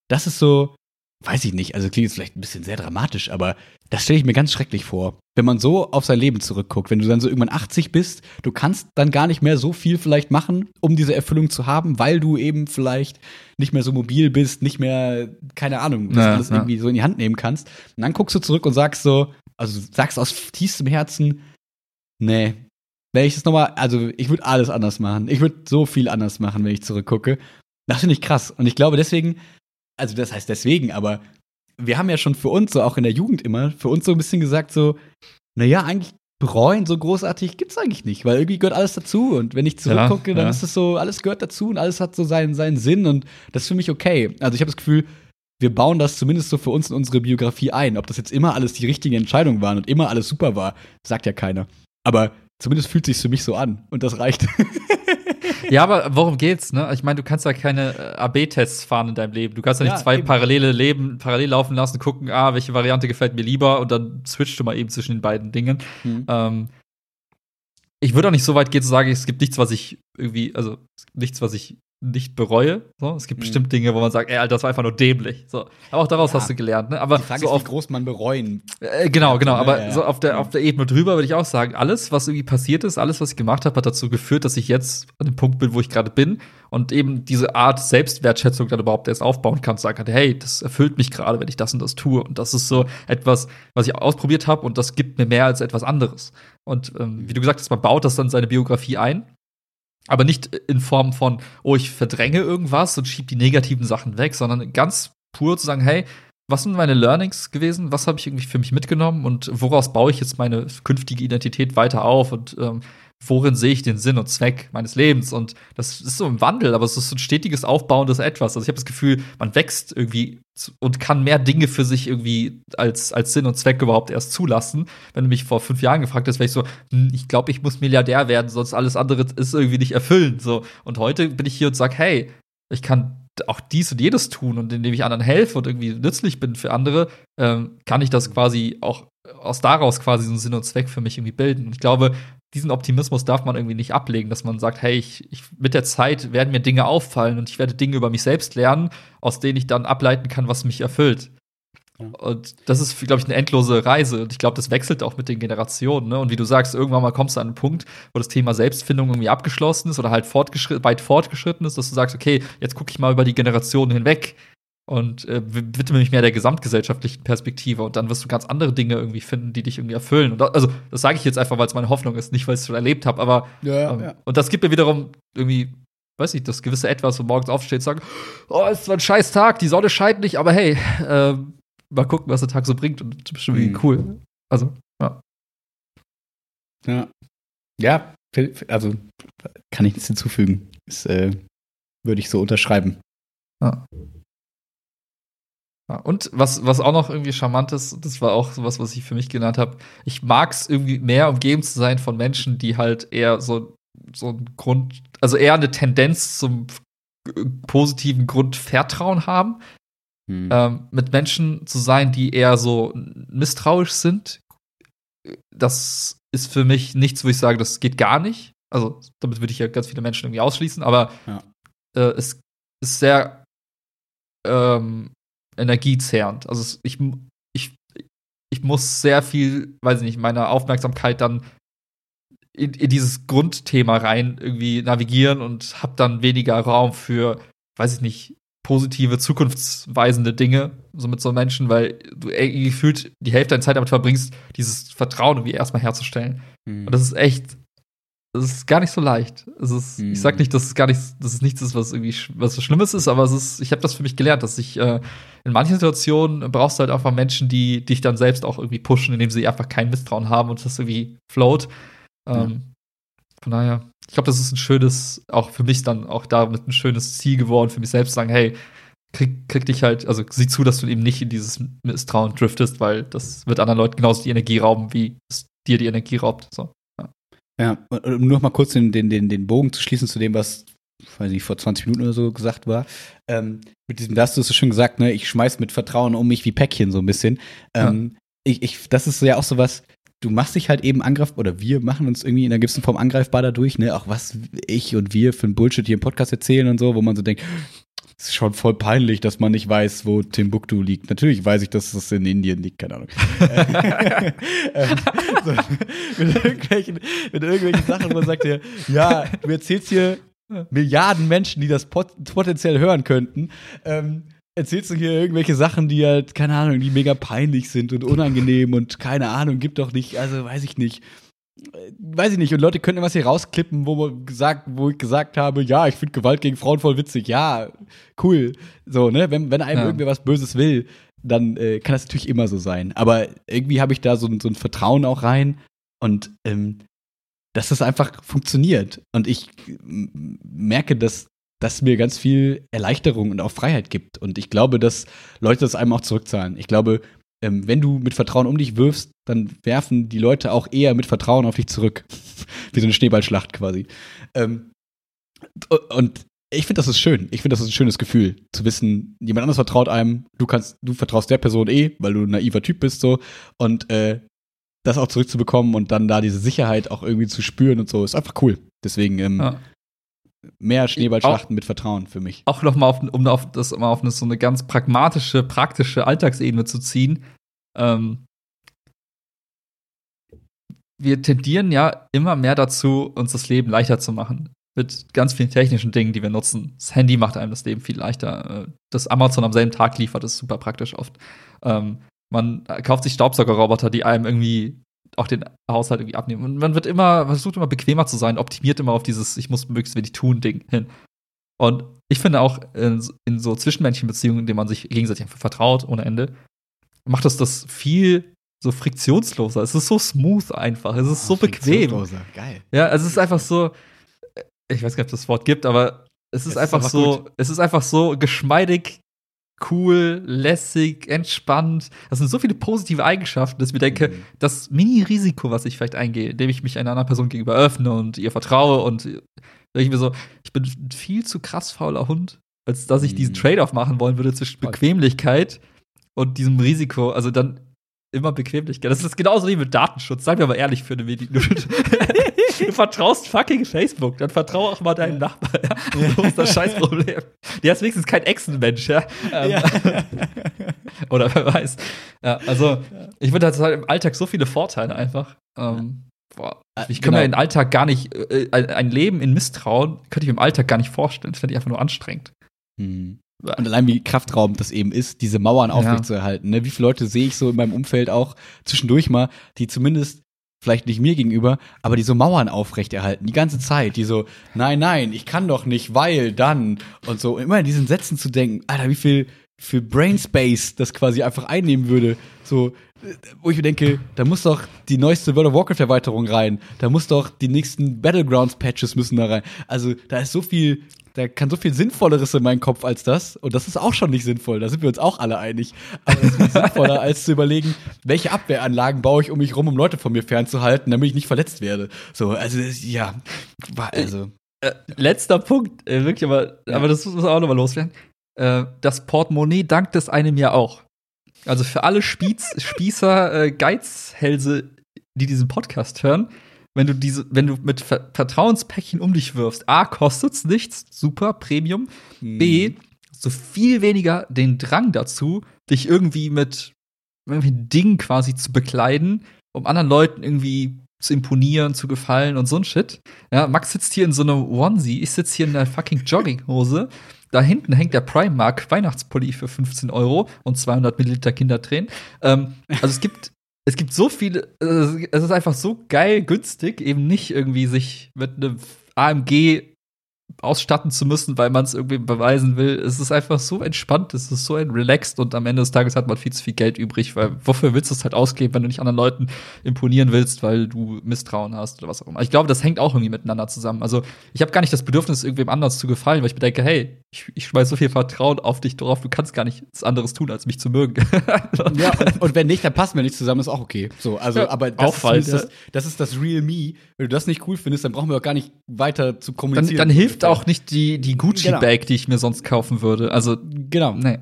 das ist so, weiß ich nicht, also klingt jetzt vielleicht ein bisschen sehr dramatisch, aber das stelle ich mir ganz schrecklich vor. Wenn man so auf sein Leben zurückguckt, wenn du dann so irgendwann 80 bist, du kannst dann gar nicht mehr so viel vielleicht machen, um diese Erfüllung zu haben, weil du eben vielleicht nicht mehr so mobil bist, nicht mehr, keine Ahnung, das Ja, alles ja. irgendwie so in die Hand nehmen kannst. Und dann guckst du zurück und sagst so, also sagst aus tiefstem Herzen, nee, wenn ich das nochmal, also ich würde alles anders machen. Ich würde so viel anders machen, wenn ich zurückgucke. Das finde ich krass. Und ich glaube deswegen, also das heißt deswegen, aber wir haben ja schon für uns, so auch in der Jugend immer, für uns so ein bisschen gesagt, so, naja, eigentlich bereuen so großartig gibt's eigentlich nicht, weil irgendwie gehört alles dazu. Und wenn ich zurückgucke, Ja, dann ja. ist es so, alles gehört dazu und alles hat so seinen, seinen Sinn und das ist für mich okay. Also ich habe das Gefühl, wir bauen das zumindest so für uns in unsere Biografie ein. Ob das jetzt immer alles die richtigen Entscheidungen waren und immer alles super war, sagt ja keiner. Aber zumindest fühlt sich für mich so an und das reicht. Ja, aber worum geht's, ne? Ich meine, du kannst ja keine äh, AB-Tests fahren in deinem Leben. Du kannst ja nicht Ja, zwei eben. parallele Leben parallel laufen lassen, gucken, ah, welche Variante gefällt mir lieber und dann switchst du mal eben zwischen den beiden Dingen. Hm. Ähm, ich würde auch nicht so weit gehen zu sagen, es gibt nichts, was ich irgendwie, also nichts, was ich nicht bereue. So, es gibt Mhm. bestimmt Dinge, wo man sagt, ey, Alter, das war einfach nur dämlich. So, aber auch daraus Ja. hast du gelernt. Ne? Aber Die Frage so ist, auf wie groß man bereuen. äh, genau, genau. Ja, Aber ja, ja. so auf der, auf der Ebene drüber würde ich auch sagen, alles, was irgendwie passiert ist, alles, was ich gemacht habe, hat dazu geführt, dass ich jetzt an dem Punkt bin, wo ich gerade bin und eben diese Art Selbstwertschätzung dann überhaupt erst aufbauen kann, sagen kann, hey, das erfüllt mich gerade, wenn ich das und das tue. Und das ist so etwas, was ich ausprobiert habe und das gibt mir mehr als etwas anderes. Und ähm, wie du gesagt hast, man baut das dann in seine Biografie ein. Aber nicht in Form von, oh, ich verdränge irgendwas und schiebe die negativen Sachen weg, sondern ganz pur zu sagen, hey, was sind meine Learnings gewesen? Was habe ich irgendwie für mich mitgenommen und woraus baue ich jetzt meine künftige Identität weiter auf und ähm, worin sehe ich den Sinn und Zweck meines Lebens? Und das ist so im Wandel, aber es ist so ein stetiges aufbauendes Etwas. Also ich habe das Gefühl, man wächst irgendwie und kann mehr Dinge für sich irgendwie als, als Sinn und Zweck überhaupt erst zulassen. Wenn du mich vor fünf Jahren gefragt hast, wäre ich so, hm, ich glaube, ich muss Milliardär werden, sonst alles andere ist irgendwie nicht erfüllend. So. Und heute bin ich hier und sage, hey, ich kann auch dies und jedes tun und indem ich anderen helfe und irgendwie nützlich bin für andere, ähm, kann ich das quasi auch aus daraus quasi so einen Sinn und Zweck für mich irgendwie bilden. Und ich glaube, diesen Optimismus darf man irgendwie nicht ablegen, dass man sagt, hey, ich, ich, mit der Zeit werden mir Dinge auffallen und ich werde Dinge über mich selbst lernen, aus denen ich dann ableiten kann, was mich erfüllt. Ja. Und das ist, glaube ich, eine endlose Reise. Und ich glaube, das wechselt auch mit den Generationen. Ne? Und wie du sagst, irgendwann mal kommst du an einen Punkt, wo das Thema Selbstfindung irgendwie abgeschlossen ist oder halt fortgeschritten, weit fortgeschritten ist, dass du sagst, okay, jetzt gucke ich mal über die Generationen hinweg und äh, widme mich mehr der gesamtgesellschaftlichen Perspektive. Und dann wirst du ganz andere Dinge irgendwie finden, die dich irgendwie erfüllen. Und da, also, das sage ich jetzt einfach, weil es meine Hoffnung ist, nicht weil ich es schon erlebt habe. Aber Ja, ähm, und das gibt mir wiederum irgendwie, weiß ich, das gewisse Etwas, wo morgens aufsteht und sagt, oh, es zwar ein scheiß Tag, die Sonne scheint nicht, aber hey, ähm, mal gucken, was der Tag so bringt und das ist bestimmt irgendwie Mhm. cool. Also, ja. Ja. Ja, also kann ich nichts hinzufügen. Das äh, würde ich so unterschreiben. ja. Ja, Und was, was auch noch irgendwie charmant ist, das war auch sowas, was ich für mich genannt habe, ich mag es irgendwie mehr umgeben zu sein von Menschen, die halt eher so, so ein Grund, also eher eine Tendenz zum äh, positiven Grundvertrauen haben. Hm. ähm, mit Menschen zu sein, die eher so misstrauisch sind, das ist für mich nichts, wo ich sage, das geht gar nicht. Also, damit würde ich ja ganz viele Menschen irgendwie ausschließen, aber Ja. äh, es ist sehr ähm, energiezehrend. Also, es, ich, ich, ich muss sehr viel, weiß ich nicht, meine Aufmerksamkeit dann in, in dieses Grundthema rein irgendwie navigieren und habe dann weniger Raum für, weiß ich nicht, positive, zukunftsweisende Dinge, so mit so Menschen, weil du ey, gefühlt die Hälfte deiner Zeit damit verbringst, dieses Vertrauen irgendwie erstmal herzustellen. Hm. Und das ist echt, das ist gar nicht so leicht. Es ist, Mhm. Ich sag nicht, dass es gar nicht, dass es nichts ist, was irgendwie was so Schlimmes ist, aber es ist, ich habe das für mich gelernt, dass ich äh, in manchen Situationen brauchst du halt einfach Menschen, die dich dann selbst auch irgendwie pushen, indem sie einfach kein Misstrauen haben und das irgendwie float. Ähm, Von daher, ich glaube, das ist ein schönes, auch für mich dann auch damit ein schönes Ziel geworden, für mich selbst zu sagen, hey, krieg, krieg dich halt, also sieh zu, dass du eben nicht in dieses Misstrauen driftest, weil das wird anderen Leuten genauso die Energie rauben, wie es dir die Energie raubt. So. Ja, und, um noch mal kurz den, den, den, den Bogen zu schließen zu dem, was weiß nicht, vor 20 Minuten oder so gesagt war. Ähm, mit diesem, da hast du es schon gesagt, ne, ich schmeiß mit Vertrauen um mich wie Päckchen so ein bisschen. Ähm, ja. ich, ich, das ist ja auch so was, du machst dich halt eben angreifbar, oder wir machen uns irgendwie in einer gewissen Form angreifbar dadurch, ne, auch was ich und wir für ein Bullshit hier im Podcast erzählen und so, wo man so denkt, ist schon voll peinlich, dass man nicht weiß, wo Timbuktu liegt. Natürlich weiß ich, dass es in Indien liegt, keine Ahnung. ähm, so, mit, irgendwelchen, mit irgendwelchen Sachen, wo man sagt ja, ja, du erzählst hier Milliarden Menschen, die das pot potenziell hören könnten. Ähm, erzählst du hier irgendwelche Sachen, die halt, keine Ahnung, die mega peinlich sind und unangenehm und keine Ahnung, gibt doch nicht, also weiß ich nicht. Äh, weiß ich nicht, und Leute könnten was hier rausklippen, wo gesagt, wo ich gesagt habe, ja, ich finde Gewalt gegen Frauen voll witzig, ja, cool. So, ne? Wenn, wenn einem ja. irgendwer was Böses will, dann äh, kann das natürlich immer so sein. Aber irgendwie habe ich da so, so ein Vertrauen auch rein und ähm, dass das einfach funktioniert. Und ich merke, dass das mir ganz viel Erleichterung und auch Freiheit gibt. Und ich glaube, dass Leute das einem auch zurückzahlen. Ich glaube, ähm, wenn du mit Vertrauen um dich wirfst, dann werfen die Leute auch eher mit Vertrauen auf dich zurück. Wie so eine Schneeballschlacht quasi. Ähm, und ich finde, das ist schön. Ich finde, das ist ein schönes Gefühl, zu wissen, jemand anderes vertraut einem, du kannst, du vertraust der Person eh, weil du ein naiver Typ bist, so. Und äh, das auch zurückzubekommen und dann da diese Sicherheit auch irgendwie zu spüren und so, ist einfach cool. Deswegen ähm, ja. mehr Schneeballschlachten auch, mit Vertrauen für mich. Auch nochmal, auf, um auf das mal auf eine, so eine ganz pragmatische, praktische Alltagsebene zu ziehen. Ähm, wir tendieren ja immer mehr dazu, uns das Leben leichter zu machen. Mit ganz vielen technischen Dingen, die wir nutzen. Das Handy macht einem das Leben viel leichter. Äh, das Amazon am selben Tag liefert, ist super praktisch oft. Ähm, man kauft sich Staubsaugerroboter, die einem irgendwie auch den Haushalt irgendwie abnehmen. Und man wird immer, versucht immer bequemer zu sein, optimiert immer auf dieses Ich muss möglichst wenig tun Ding hin. Und ich finde auch in, in so zwischenmenschlichen Beziehungen, in denen man sich gegenseitig vertraut ohne Ende, macht das das viel so friktionsloser. Es ist so smooth einfach. Es ist oh, so bequem. Geil. Ja, es ist einfach so, ich weiß gar nicht, ob das Wort gibt, aber es ist es einfach ist so, gut. es ist einfach so geschmeidig cool, lässig, entspannt. Das sind so viele positive Eigenschaften, dass ich mir denke, mhm. das Mini-Risiko, was ich vielleicht eingehe, indem ich mich einer anderen Person gegenüber öffne und ihr vertraue und ich mir so, ich bin ein viel zu krass fauler Hund, als dass ich mhm. diesen Trade-off machen wollen würde zwischen Bequemlichkeit und diesem Risiko. Also dann immer Bequemlichkeit. Das ist genauso wie mit Datenschutz. Sag mir aber ehrlich für eine Minute. du vertraust fucking Facebook, dann vertraue auch mal deinen ja. Nachbarn. Ja? So ist das Scheißproblem. Der ist wenigstens kein Echsenmensch, ja. Ähm, ja. Oder wer weiß. Ja, also, ich würde halt im Alltag so viele Vorteile einfach. Ähm, boah, äh, ich kann genau. mir den Alltag gar nicht, äh, ein Leben in Misstrauen könnte ich mir im Alltag gar nicht vorstellen. Das finde ich einfach nur anstrengend. Hm. Und allein wie kraftraubend das eben ist, diese Mauern aufrechtzuerhalten. Ne? Wie viele Leute sehe ich so in meinem Umfeld auch zwischendurch mal, die zumindest vielleicht nicht mir gegenüber, aber die so Mauern aufrechterhalten, die ganze Zeit, die so, nein, nein, ich kann doch nicht, weil dann und so, immer in diesen Sätzen zu denken, Alter, wie viel, viel Brain Space das quasi einfach einnehmen würde, so, wo ich mir denke, da muss doch die neueste World of Warcraft Erweiterung rein, da muss doch die nächsten Battlegrounds Patches müssen da rein, also da ist so viel da kann so viel Sinnvolleres in meinen Kopf als das. Und das ist auch schon nicht sinnvoll. Da sind wir uns auch alle einig. Aber das ist sinnvoller, als zu überlegen, welche Abwehranlagen baue ich um mich rum, um Leute von mir fernzuhalten, damit ich nicht verletzt werde. So, also, ja. Also. Äh, letzter Punkt, äh, wirklich, aber, ja. aber das muss auch nochmal loswerden. Äh, das Portemonnaie dankt es einem ja auch. Also für alle Spieß, Spießer, äh, Geizhälse, die diesen Podcast hören, wenn du diese, wenn du mit Vertrauenspäckchen um dich wirfst, A, kostet's nichts, super, Premium. Hm. B, so viel weniger den Drang dazu, dich irgendwie mit irgendwelchen Dingen quasi zu bekleiden, um anderen Leuten irgendwie zu imponieren, zu gefallen und so ein Shit. Ja, Max sitzt hier in so einer Onesie, ich sitze hier in einer fucking Jogginghose. Da hinten hängt der Primark Weihnachtspulli für 15 Euro und 200 Milliliter Kindertränen. Ähm, also es gibt es gibt so viele, es ist einfach so geil günstig, eben nicht irgendwie sich mit einem AMG ausstatten zu müssen, weil man es irgendwie beweisen will. Es ist einfach so entspannt, es ist so relaxed und am Ende des Tages hat man viel zu viel Geld übrig, weil wofür willst du es halt ausgeben, wenn du nicht anderen Leuten imponieren willst, weil du Misstrauen hast oder was auch immer. Ich glaube, das hängt auch irgendwie miteinander zusammen. Also ich habe gar nicht das Bedürfnis, irgendwem anders zu gefallen, weil ich mir denke, hey, ich, ich schmeiß so viel Vertrauen auf dich drauf, du kannst gar nichts anderes tun, als mich zu mögen. ja, und, und, wenn nicht, dann passen wir nicht zusammen, ist auch okay. So, also, ja, aber das, Auffall, ist das, das, ist das Real Me. Wenn du das nicht cool findest, dann brauchen wir auch gar nicht weiter zu kommunizieren. Dann, dann hilft auch nicht die, die Gucci-Bag, genau. die ich mir sonst kaufen würde. Also, genau. Nee.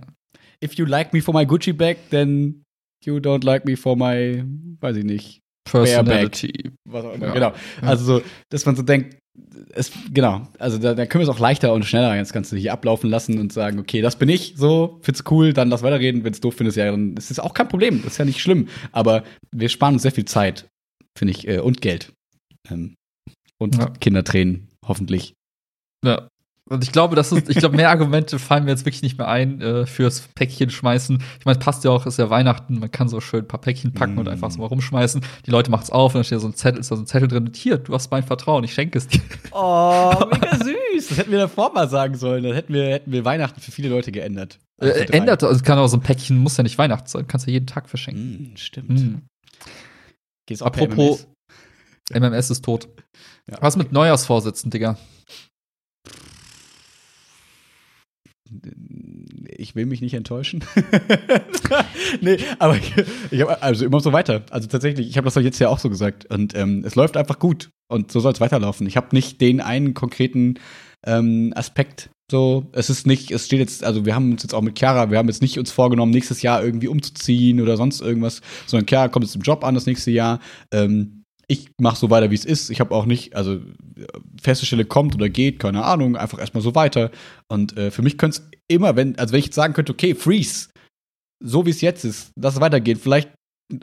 If you like me for my Gucci-Bag, then you don't like me for my, weiß ich nicht, Personality. Was auch immer, ja. genau. Also so, dass man so denkt, es, genau, also da, da können wir es auch leichter und schneller das Ganze hier ablaufen lassen und sagen, okay, das bin ich, so, find's cool, dann lass weiterreden, wenn es doof findest, ja, dann ist es auch kein Problem, das ist ja nicht schlimm, aber wir sparen uns sehr viel Zeit, finde ich, äh, und Geld. Ähm, und ja. Kindertränen, hoffentlich. Ja, und ich glaube, das ist, ich glaube, mehr Argumente fallen mir jetzt wirklich nicht mehr ein äh, fürs Päckchen schmeißen. Ich meine, passt ja auch, ist ja Weihnachten, man kann so schön ein paar Päckchen packen mm. und einfach so mal rumschmeißen. Die Leute macht's auf und dann steht so ein Zettel, ist da so ein Zettel drin. Hier, du hast mein Vertrauen, ich schenke es dir. Oh, mega süß. Das hätten wir davor mal sagen sollen. Dann hätten wir, hätten wir Weihnachten für viele Leute geändert. Äh, also äh, ändert, also kann auch so ein Päckchen, muss ja nicht Weihnachten sein, kannst ja jeden Tag verschenken. Mm, stimmt. Mm. Geht's auch Apropos, MMS? MMS ist tot. Ja. Was mit Neujahrsvorsätzen, Digga? Ich will mich nicht enttäuschen. nee, aber ich, ich habe also immer so weiter. Also tatsächlich, ich habe das doch jetzt ja auch so gesagt. Und ähm, es läuft einfach gut. Und so soll es weiterlaufen. Ich habe nicht den einen konkreten ähm, Aspekt. So, es ist nicht, es steht jetzt, also wir haben uns jetzt auch mit Chiara, wir haben jetzt nicht uns vorgenommen, nächstes Jahr irgendwie umzuziehen oder sonst irgendwas, sondern Chiara kommt jetzt im Job an das nächste Jahr. Ähm, ich mache so weiter, wie es ist. Ich habe auch nicht, also feste Stelle kommt oder geht, keine Ahnung, einfach erstmal so weiter. Und äh, für mich könnte es immer, wenn, also wenn ich sagen könnte, okay, freeze, so wie es jetzt ist, dass es weitergeht, vielleicht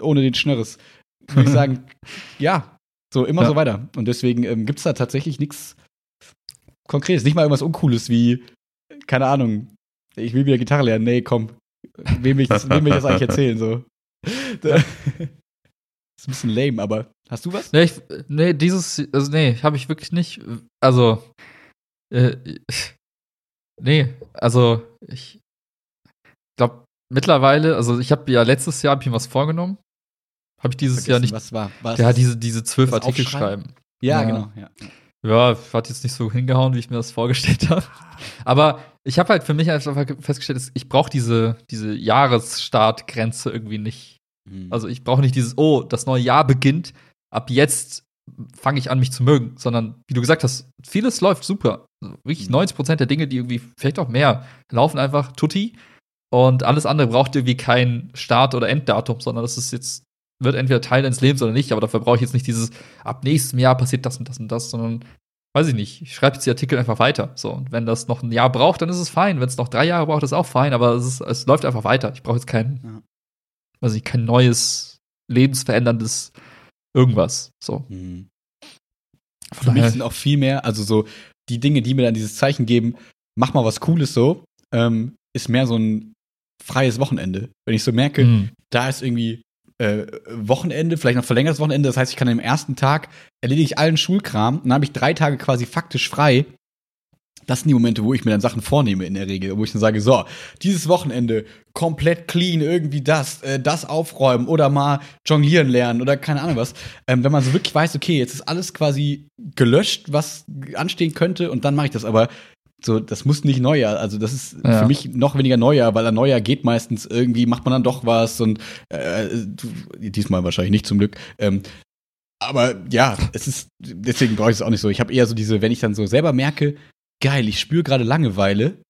ohne den Schnörres, würde ich sagen, ja, so immer ja. so weiter. Und deswegen ähm, gibt es da tatsächlich nichts Konkretes, nicht mal irgendwas Uncooles wie, keine Ahnung, ich will wieder Gitarre lernen. Nee, komm, wem will ich das, wem will ich das eigentlich erzählen? So. Ist ein bisschen lame, aber hast du was? Nee, ich, nee dieses, also nee, habe ich wirklich nicht. Also, äh, nee, also ich glaube mittlerweile, also ich habe ja letztes Jahr hab ich mir was vorgenommen. Habe ich dieses Jahr nicht. Was war? Was ja, diese, diese zwölf Artikel schreiben. Ja, ja, genau. Ja. ja, hat jetzt nicht so hingehauen, wie ich mir das vorgestellt habe. Aber ich habe halt für mich einfach festgestellt, ich brauche diese, diese Jahresstartgrenze irgendwie nicht. Mhm. Also ich brauche nicht dieses, oh, das neue Jahr beginnt, ab jetzt fange ich an, mich zu mögen, sondern wie du gesagt hast, vieles läuft super. Also wirklich mhm. 90 Prozent der Dinge, die irgendwie, vielleicht auch mehr, laufen einfach tutti. Und alles andere braucht irgendwie kein Start- oder Enddatum, sondern das ist jetzt, wird entweder Teil deines Lebens oder nicht, aber dafür brauche ich jetzt nicht dieses, ab nächstem Jahr passiert das und das und das, sondern weiß ich nicht, ich schreibe jetzt die Artikel einfach weiter. So, und wenn das noch ein Jahr braucht, dann ist es fein. Wenn es noch drei Jahre braucht, ist es auch fein, aber es, ist, es läuft einfach weiter. Ich brauche jetzt keinen weiß ich, kein neues, lebensveränderndes irgendwas. So. Mhm. Für mich sind auch viel mehr, also so die Dinge, die mir dann dieses Zeichen geben, mach mal was Cooles so, ähm, ist mehr so ein freies Wochenende. Wenn ich so merke, mhm. da ist irgendwie äh, Wochenende, vielleicht noch verlängertes Wochenende, das heißt, ich kann am ersten Tag erledige ich allen Schulkram, und dann habe ich drei Tage quasi faktisch frei das sind die Momente, wo ich mir dann Sachen vornehme in der Regel, wo ich dann sage, so, dieses Wochenende komplett clean, irgendwie das, äh, das aufräumen oder mal jonglieren lernen oder keine Ahnung was. Ähm, wenn man so wirklich weiß, okay, jetzt ist alles quasi gelöscht, was anstehen könnte und dann mache ich das. Aber so, das muss nicht Neujahr. Also das ist ja. für mich noch weniger Neujahr, weil ein Neujahr geht meistens irgendwie, macht man dann doch was und äh, diesmal wahrscheinlich nicht zum Glück. Ähm, aber ja, es ist, deswegen brauche ich es auch nicht so. Ich habe eher so diese, wenn ich dann so selber merke, geil, ich spüre gerade Langeweile.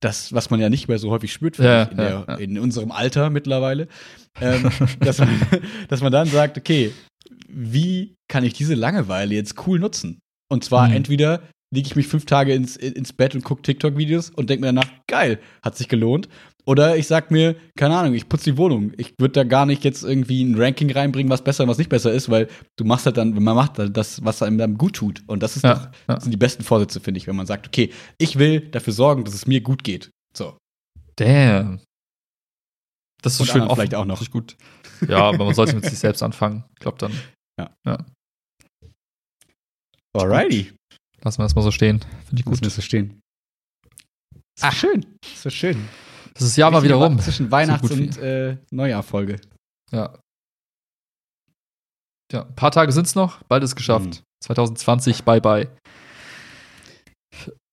Das, was man ja nicht mehr so häufig spürt, ja, in, der, ja. in, unserem Alter mittlerweile. Ähm, dass, man, dass man dann sagt, okay, wie kann ich diese Langeweile jetzt cool nutzen? Und zwar mhm. entweder lege ich mich fünf Tage ins, ins Bett und gucke TikTok-Videos und denke mir danach, geil, hat sich gelohnt. Oder ich sag mir, keine Ahnung, ich putze die Wohnung. Ich würde da gar nicht jetzt irgendwie ein Ranking reinbringen, was besser und was nicht besser ist, weil du machst halt dann, man macht halt das, was einem dann gut tut. Und das ist ja, doch, das sind die besten Vorsätze, finde ich, wenn man sagt, okay, ich will dafür sorgen, dass es mir gut geht. So. Damn. Das ist so schön offen. vielleicht auch noch. gut. Ja, aber man sollte mit sich selbst anfangen. Ich glaube dann. Ja. ja. Alrighty. Lassen wir das mal so stehen. Finde ich gut. Lassen wir so stehen. Ach, schön. So schön. Das ist Jahr mal wieder rum. Zwischen Weihnachts- und äh, Neujahrfolge. Ja. Ja, ein paar Tage sind es noch, bald ist geschafft. Hm. 2020, bye bye.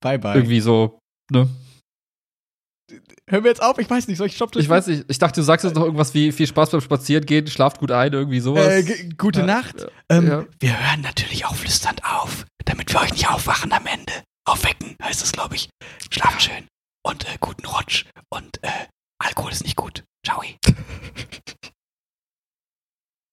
Bye bye. Irgendwie so, ne? Hören wir jetzt auf, ich weiß nicht, soll ich stoppen? Ich weiß nicht, ich dachte, du sagst jetzt noch irgendwas wie viel Spaß beim Spazierengehen, schlaft gut ein, irgendwie sowas. Äh, gute ja, Nacht. Ja, ähm, ja. Wir hören natürlich auch flüsternd auf, damit wir euch nicht aufwachen am Ende. Aufwecken heißt es, glaube ich. Schlafen schön und äh, guten Rutsch und äh, Alkohol ist nicht gut. Ciao.